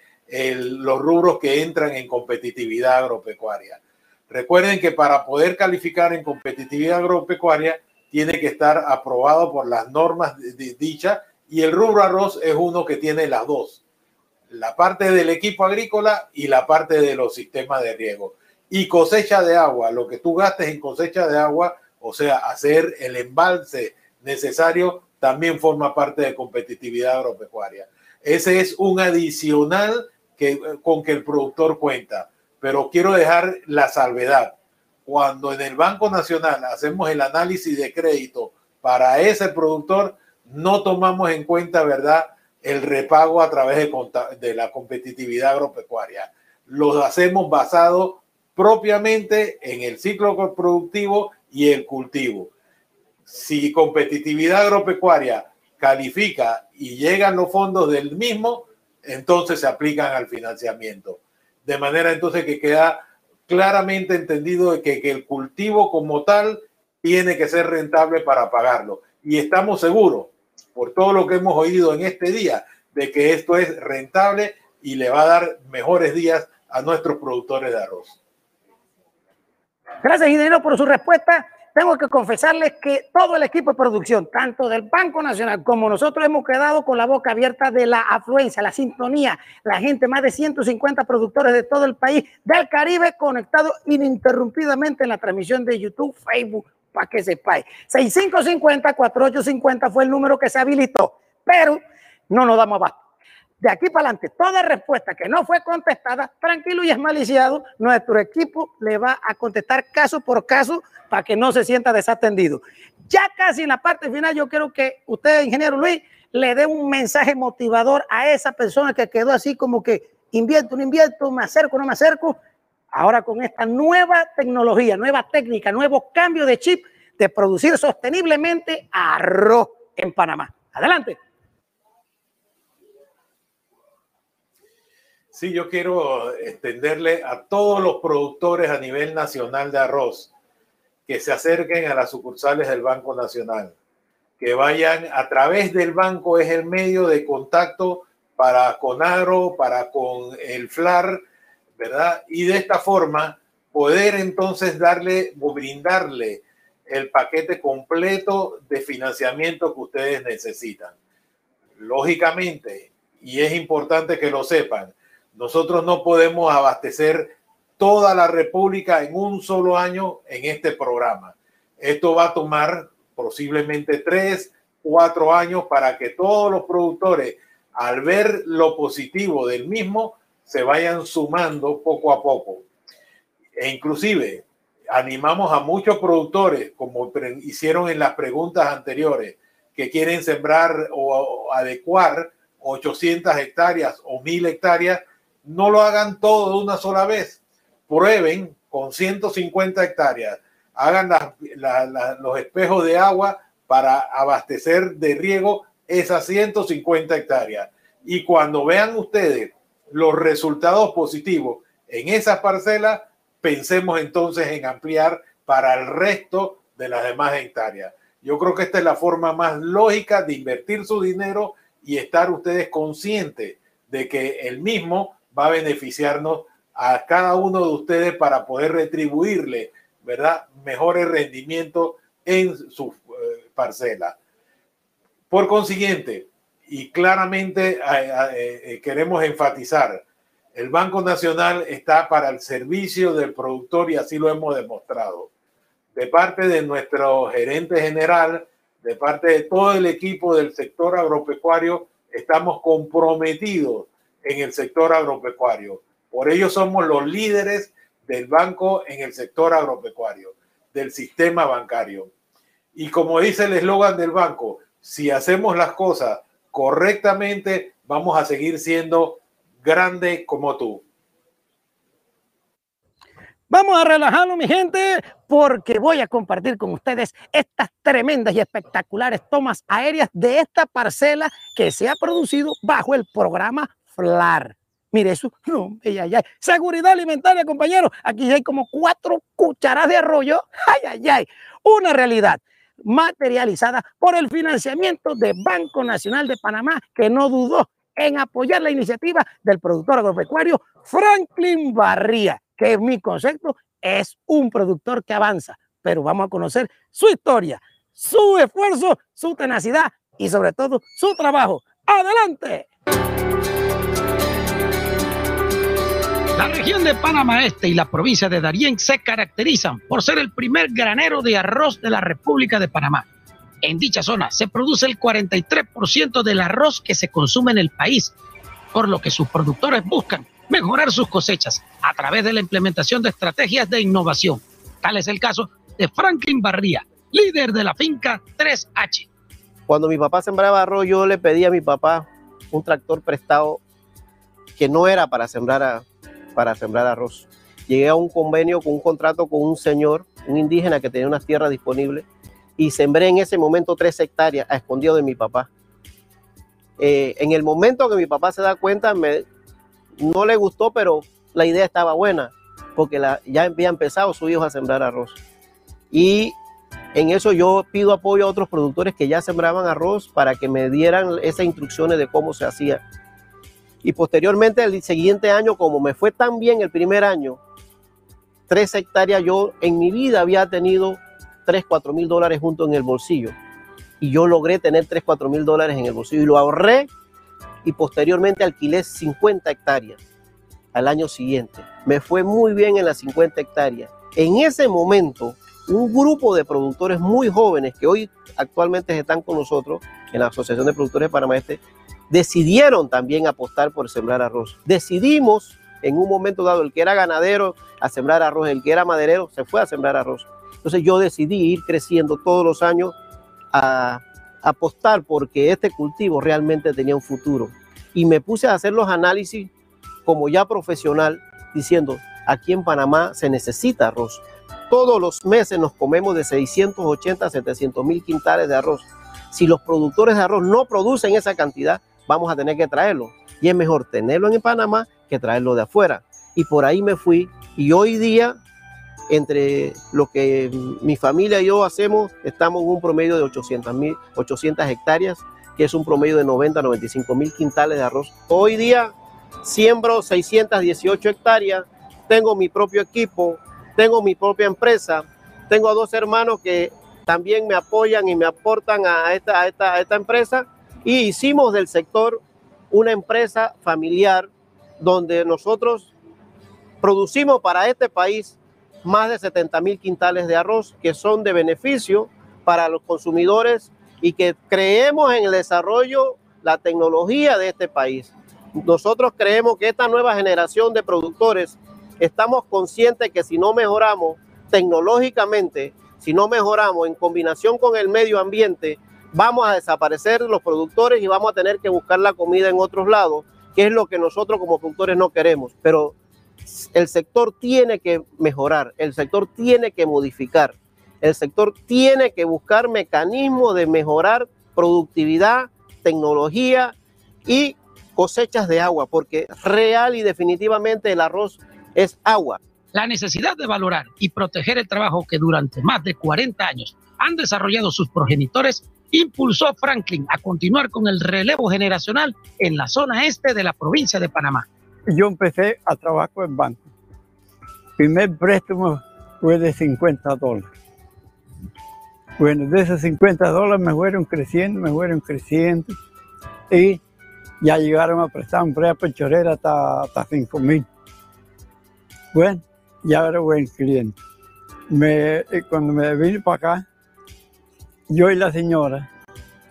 los rubros que entran en competitividad agropecuaria. Recuerden que para poder calificar en competitividad agropecuaria tiene que estar aprobado por las normas de, dicha y el rubro arroz es uno que tiene las dos, la parte del equipo agrícola y la parte de los sistemas de riego. Y cosecha de agua, lo que tú gastes en cosecha de agua, o sea, hacer el embalse necesario, también forma parte de competitividad agropecuaria. Ese es un adicional que, con que el productor cuenta pero quiero dejar la salvedad. Cuando en el Banco Nacional hacemos el análisis de crédito para ese productor, no tomamos en cuenta, ¿verdad?, el repago a través de, de la competitividad agropecuaria. Lo hacemos basado propiamente en el ciclo productivo y el cultivo. Si competitividad agropecuaria califica y llegan los fondos del mismo, entonces se aplican al financiamiento de manera entonces que queda claramente entendido de que, que, el cultivo como tal tiene que ser rentable para pagarlo. Y estamos seguros, por todo lo que hemos oído en este día, de que esto es rentable y le va a dar mejores días a nuestros productores de arroz. Gracias, ingeniero, por su respuesta tengo que confesarles que todo el equipo de producción, tanto del Banco Nacional como nosotros, hemos quedado con la boca abierta de la afluencia, la sintonía, la gente, más de 150 productores de todo el país, del Caribe, conectados ininterrumpidamente en la transmisión de YouTube, Facebook, para que sepáis. 6550-4850 fue el número que se habilitó, pero no nos damos abasto de aquí para adelante, toda respuesta que no fue contestada, tranquilo y esmaliciado, nuestro equipo le va a contestar caso por caso para que no se sienta desatendido. Ya casi en la parte final, yo quiero que usted, ingeniero Luis, le dé un mensaje motivador a esa persona que quedó así como que invierto, no invierto, me acerco, no me acerco. Ahora con esta nueva tecnología, nueva técnica, nuevo cambio de chip de producir sosteniblemente arroz en Panamá. Adelante. Sí, yo quiero extenderle a todos los productores a nivel nacional de arroz que se acerquen a las sucursales del Banco Nacional, que vayan a través del banco, es el medio de contacto para con Agro, para con el FLAR, ¿verdad? Y de esta forma poder entonces darle o brindarle el paquete completo de financiamiento que ustedes necesitan. Lógicamente, y es importante que lo sepan, nosotros no podemos abastecer toda la República en un solo año en este programa. Esto va a tomar posiblemente tres, cuatro años para que todos los productores, al ver lo positivo del mismo, se vayan sumando poco a poco. E inclusive animamos a muchos productores, como hicieron en las preguntas anteriores, que quieren sembrar o adecuar 800 hectáreas o 1000 hectáreas no lo hagan todo de una sola vez. Prueben con 150 hectáreas, hagan los espejos de agua para abastecer de riego esas 150 hectáreas. Y cuando vean ustedes los resultados positivos en esas parcelas, pensemos entonces en ampliar para el resto de las demás hectáreas. Yo creo que esta es la forma más lógica de invertir su dinero y estar ustedes conscientes de que el mismo va a beneficiarnos a cada uno de ustedes para poder retribuirle, ¿verdad? Mejores rendimientos en su eh, parcela. Por consiguiente, y claramente eh, eh, queremos enfatizar, el Banco Nacional está para el servicio del productor y así lo hemos demostrado. De parte de nuestro gerente general, de parte de todo el equipo del sector agropecuario, estamos comprometidos en el sector agropecuario. Por ello somos los líderes del banco en el sector agropecuario, del sistema bancario. Y como dice el eslogan del banco, si hacemos las cosas correctamente, vamos a seguir siendo grande como tú. Vamos a relajarlo, mi gente, porque voy a compartir con ustedes estas tremendas y espectaculares tomas aéreas de esta parcela que se ha producido bajo el programa FLAR. Mire eso, no, ay, ay. Seguridad alimentaria, compañeros. Aquí hay como cuatro cucharas de arroyo. Ay, ay, ay. Una realidad materializada por el financiamiento de Banco Nacional de Panamá, que no dudó en apoyar la iniciativa del productor agropecuario Franklin Barría, que es mi concepto, es un productor que avanza, pero vamos a conocer su historia, su esfuerzo, su tenacidad y sobre todo su trabajo. ¡Adelante! La región de Panamá Este y la provincia de Darién se caracterizan por ser el primer granero de arroz de la República de Panamá. En dicha zona se produce el 43% del arroz que se consume en el país, por lo que sus productores buscan mejorar sus cosechas a través de la implementación de estrategias de innovación. Tal es el caso de Franklin Barría, líder de la finca 3H. Cuando mi papá sembraba arroz, yo le pedí a mi papá un tractor prestado que no era para sembrar, para sembrar arroz. Llegué a un convenio con un contrato con un señor, un indígena que tenía unas tierras disponibles y sembré en ese momento tres hectáreas a escondido de mi papá. Eh, en el momento que mi papá se da cuenta, me, no le gustó, pero la idea estaba buena, porque ya había empezado su hijo a sembrar arroz. Y en eso yo pido apoyo a otros productores que ya sembraban arroz para que me dieran esas instrucciones de cómo se hacía. Y posteriormente, el siguiente año, como me fue tan bien el primer año, tres hectáreas, yo en mi vida había tenido 3, 4 mil dólares junto en el bolsillo. Y yo logré tener 3, 4 mil dólares en el bolsillo y lo ahorré y posteriormente alquilé 50 hectáreas al año siguiente. Me fue muy bien en las 50 hectáreas. En ese momento, un grupo de productores muy jóvenes que hoy actualmente están con nosotros en la Asociación de Productores de Panamá Este, decidieron también apostar por sembrar arroz. Decidimos en un momento dado, el que era ganadero a sembrar arroz, el que era maderero se fue a sembrar arroz. Entonces yo decidí ir creciendo todos los años a apostar porque este cultivo realmente tenía un futuro. Y me puse a hacer los análisis como ya profesional, diciendo, aquí en Panamá se necesita arroz. Todos los meses nos comemos de 680 a 700 mil quintales de arroz. Si los productores de arroz no producen esa cantidad, vamos a tener que traerlo. Y es mejor tenerlo en Panamá que traerlo de afuera. Y por ahí me fui. Y hoy día entre lo que mi familia y yo hacemos, estamos en un promedio de 800, 800 hectáreas, que es un promedio de 90 a 95 mil quintales de arroz. Hoy día siembro 618 hectáreas, tengo mi propio equipo, tengo mi propia empresa, tengo a dos hermanos que también me apoyan y me aportan a esta, a esta, a esta empresa y hicimos del sector una empresa familiar donde nosotros producimos para este país más de 70 mil quintales de arroz que son de beneficio para los consumidores y que creemos en el desarrollo, la tecnología de este país. Nosotros creemos que esta nueva generación de productores estamos conscientes que si no mejoramos tecnológicamente, si no mejoramos en combinación con el medio ambiente, vamos a desaparecer los productores y vamos a tener que buscar la comida en otros lados, que es lo que nosotros como productores no queremos. Pero el sector tiene que mejorar, el sector tiene que modificar, el sector tiene que buscar mecanismos de mejorar productividad, tecnología y cosechas de agua, porque real y definitivamente el arroz es agua. La necesidad de valorar y proteger el trabajo que durante más de 40 años han desarrollado sus progenitores impulsó a Franklin a continuar con el relevo generacional en la zona este de la provincia de Panamá? Yo empecé a trabajar en banco. Primer préstamo fue de 50 dólares. Bueno, de esos 50 dólares me fueron creciendo, me fueron creciendo y ya llegaron a prestar un préstamo chorera hasta, hasta 5 mil. Bueno, ya era buen cliente. Me, cuando me vine para acá, yo y la señora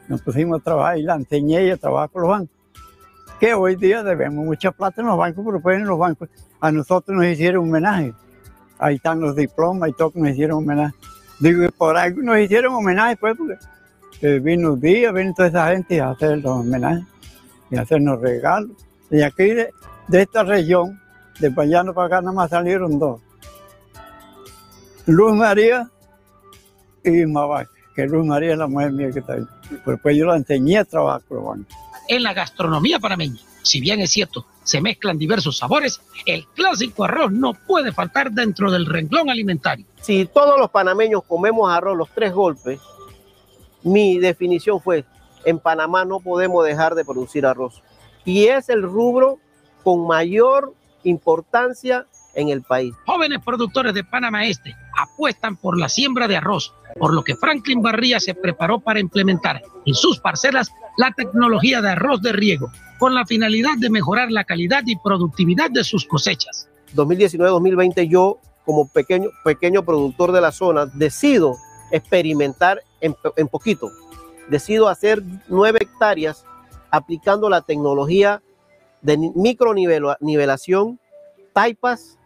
nos pusimos a trabajar y la enseñé a trabajar con los bancos. Que hoy día debemos mucha plata en los bancos, pero pues en los bancos a nosotros nos hicieron homenaje. Ahí están los diplomas y todo nos hicieron homenaje. Digo, por ahí nos hicieron homenaje, pues, porque eh, vino día, vino toda esa gente a hacer los homenajes y a hacernos regalos. Y aquí de, esta región, de Payano para acá, nada más salieron dos. Luz María y Mabac, que Luz María es la mujer mía que está ahí. Pues, pues yo la enseñé a trabajar con los bancos. En la gastronomía panameña, si bien es cierto, se mezclan diversos sabores, el clásico arroz no puede faltar dentro del renglón alimentario. Si todos los panameños comemos arroz los tres golpes, mi definición fue, en Panamá no podemos dejar de producir arroz. Y es el rubro con mayor importancia en el país. Jóvenes productores de Panamá Este apuestan por la siembra de arroz, por lo que Franklin Barría se preparó para implementar en sus parcelas la tecnología de arroz de riego, con la finalidad de mejorar la calidad y productividad de sus cosechas. 2019-2020 yo como pequeño, pequeño productor de la zona decido experimentar en, poquito. Decido hacer nueve hectáreas aplicando la tecnología de micronivelación, taipas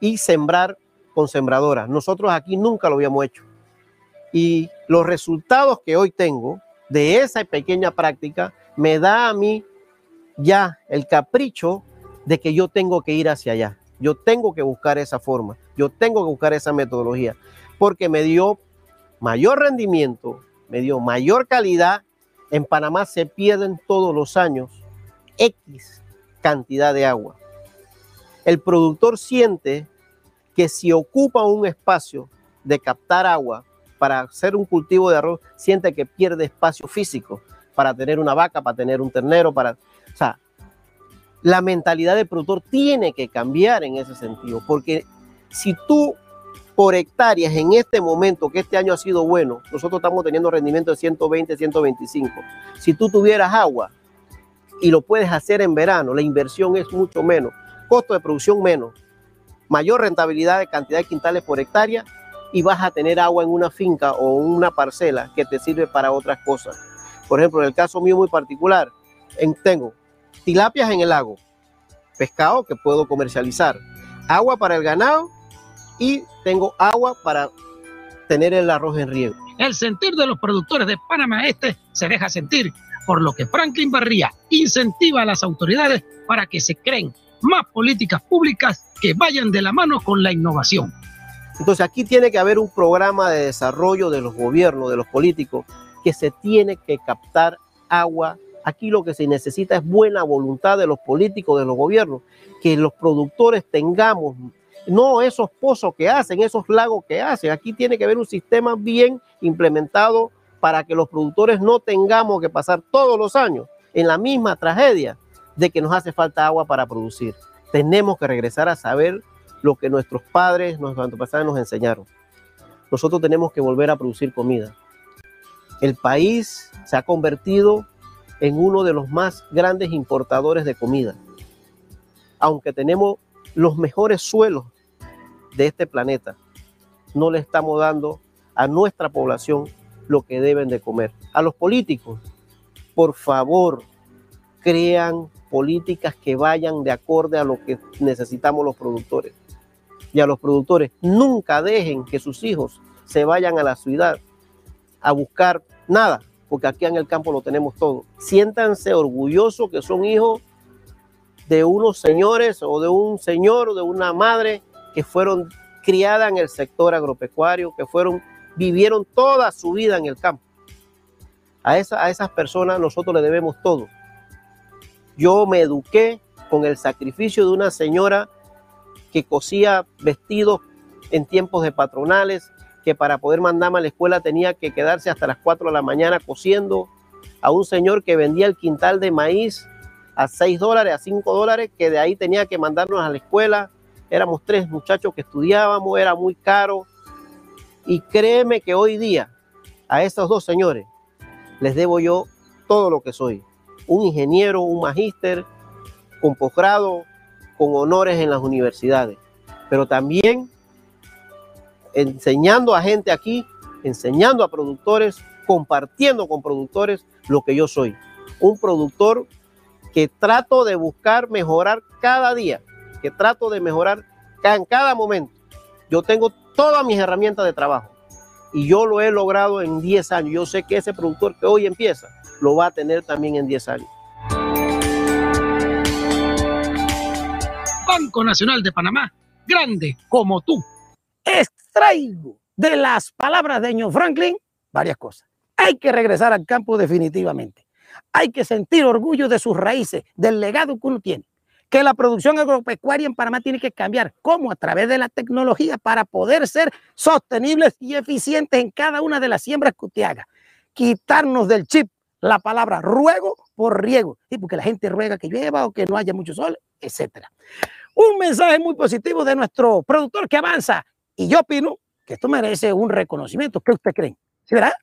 y sembrar con sembradoras. Nosotros aquí nunca lo habíamos hecho. Y los resultados que hoy tengo de esa pequeña práctica me da a mí ya el capricho de que yo tengo que ir hacia allá. Yo tengo que buscar esa forma. Yo tengo que buscar esa metodología. Porque me dio mayor rendimiento, me dio mayor calidad. En Panamá se pierden todos los años X cantidad de agua. El productor siente que si ocupa un espacio de captar agua para hacer un cultivo de arroz, siente que pierde espacio físico para tener una vaca, para tener un ternero, para... O sea, la mentalidad del productor tiene que cambiar en ese sentido, porque si tú por hectáreas en este momento, que este año ha sido bueno, nosotros estamos teniendo rendimiento de 120, 125. Si tú tuvieras agua y lo puedes hacer en verano, la inversión es mucho menos, costo de producción menos, mayor rentabilidad de cantidad de quintales por hectárea y vas a tener agua en una finca o una parcela que te sirve para otras cosas. Por ejemplo, en el caso mío muy particular, en, tengo tilapias en el lago, pescado que puedo comercializar, agua para el ganado y tengo agua para tener el arroz en riego. El sentir de los productores de Panamá Este se deja sentir, por lo que Franklin Barría incentiva a las autoridades para que se creen más políticas públicas que vayan de la mano con la innovación. Entonces aquí tiene que haber un programa de desarrollo de los gobiernos, de los políticos, que se tiene que captar agua. Aquí lo que se necesita es buena voluntad de los políticos, de los gobiernos, que los productores tengamos, no esos pozos que hacen, esos lagos que hacen. Aquí tiene que haber un sistema bien implementado para que los productores no tengamos que pasar todos los años en la misma tragedia de que nos hace falta agua para producir. Tenemos que regresar a saber lo que nuestros padres, nuestros antepasados nos enseñaron. Nosotros tenemos que volver a producir comida. El país se ha convertido en uno de los más grandes importadores de comida. Aunque tenemos los mejores suelos de este planeta, no le estamos dando a nuestra población lo que deben de comer. A los políticos, por favor, crean políticas que vayan de acorde a lo que necesitamos los productores. Y a los productores, nunca dejen que sus hijos se vayan a la ciudad a buscar nada, porque aquí en el campo lo tenemos todo. Siéntanse orgullosos que son hijos de unos señores o de un señor o de una madre que fueron criadas en el sector agropecuario, que fueron, vivieron toda su vida en el campo. A, a esas personas nosotros le debemos todo. Yo me eduqué con el sacrificio de una señora que cosía vestidos en tiempos de patronales, que para poder mandarme a la escuela tenía que quedarse hasta las 4 de la mañana cosiendo, a un señor que vendía el quintal de maíz a 6 dólares, a 5 dólares, que de ahí tenía que mandarnos a la escuela. Éramos tres muchachos que estudiábamos, era muy caro. Y créeme que hoy día a estos dos señores les debo yo todo lo que soy. Un ingeniero, un magíster, con posgrado, con honores en las universidades. Pero también enseñando a gente aquí, enseñando a productores, compartiendo con productores lo que yo soy. Un productor que trato de buscar mejorar cada día, que trato de mejorar en cada momento. Yo tengo todas mis herramientas de trabajo y yo lo he logrado en 10 años. Yo sé que ese productor que hoy empieza lo va a tener también en 10 años. Banco Nacional de Panamá, grande como tú. Extraigo de las palabras de Ño Franklin varias cosas. Hay que regresar al campo definitivamente. Hay que sentir orgullo de sus raíces, del legado que uno tiene. Que la producción agropecuaria en Panamá tiene que cambiar. ¿Cómo? A través de la tecnología para poder ser sostenibles y eficientes en cada una de las siembras que usted haga. Quitarnos del chip la palabra ruego por riego. Sí, porque la gente ruega que llueva o que no haya mucho sol, etcétera. Un mensaje muy positivo de nuestro productor que avanza. Y yo opino que esto merece un reconocimiento. ¿Qué usted cree? ¿Sí, verdad?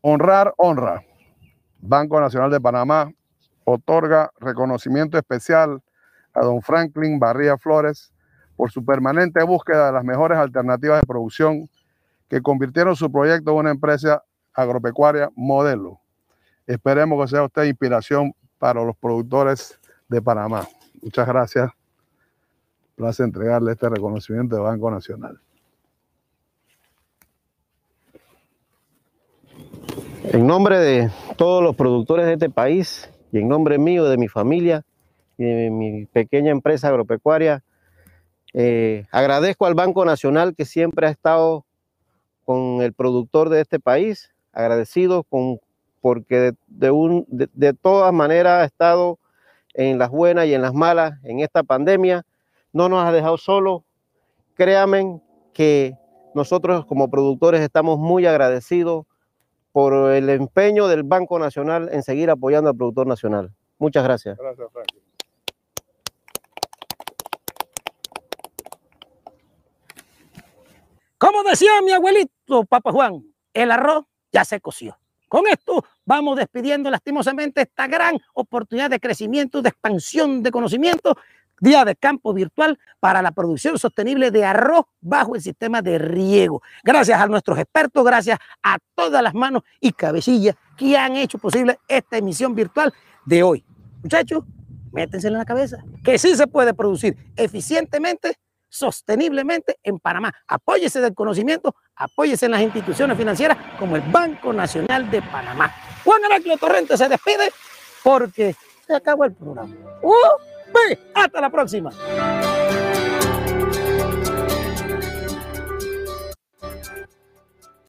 Honrar, honra. Banco Nacional de Panamá otorga reconocimiento especial a don Franklin Barría Flores por su permanente búsqueda de las mejores alternativas de producción que convirtieron su proyecto en una empresa agropecuaria modelo. Esperemos que sea usted inspiración para los productores de Panamá. Muchas gracias. Placer entregarle este reconocimiento de Banco Nacional. En nombre de todos los productores de este país y en nombre mío, de mi familia y de mi pequeña empresa agropecuaria, eh, agradezco al Banco Nacional que siempre ha estado con el productor de este país, agradecido con, porque de, un, de todas maneras ha estado en las buenas y en las malas en esta pandemia. No nos ha dejado solos. Créanme que nosotros como productores estamos muy agradecidos por el empeño del Banco Nacional en seguir apoyando al productor nacional. Muchas gracias. Gracias, Franklin. Como decía mi abuelito, Papa Juan, el arroz ya se coció. Con esto vamos despidiendo lastimosamente esta gran oportunidad de crecimiento, de expansión de conocimiento, día de campo virtual para la producción sostenible de arroz bajo el sistema de riego. Gracias a nuestros expertos, gracias a todas las manos y cabecillas que han hecho posible esta emisión virtual de hoy. Muchachos, métense en la cabeza que sí se puede producir eficientemente sosteniblemente en Panamá. Apóyese del conocimiento, apóyese en las instituciones financieras como el Banco Nacional de Panamá. Juan Heráclito Torrente se despide porque se acabó el programa. ¡Uh! ¡Hasta la próxima!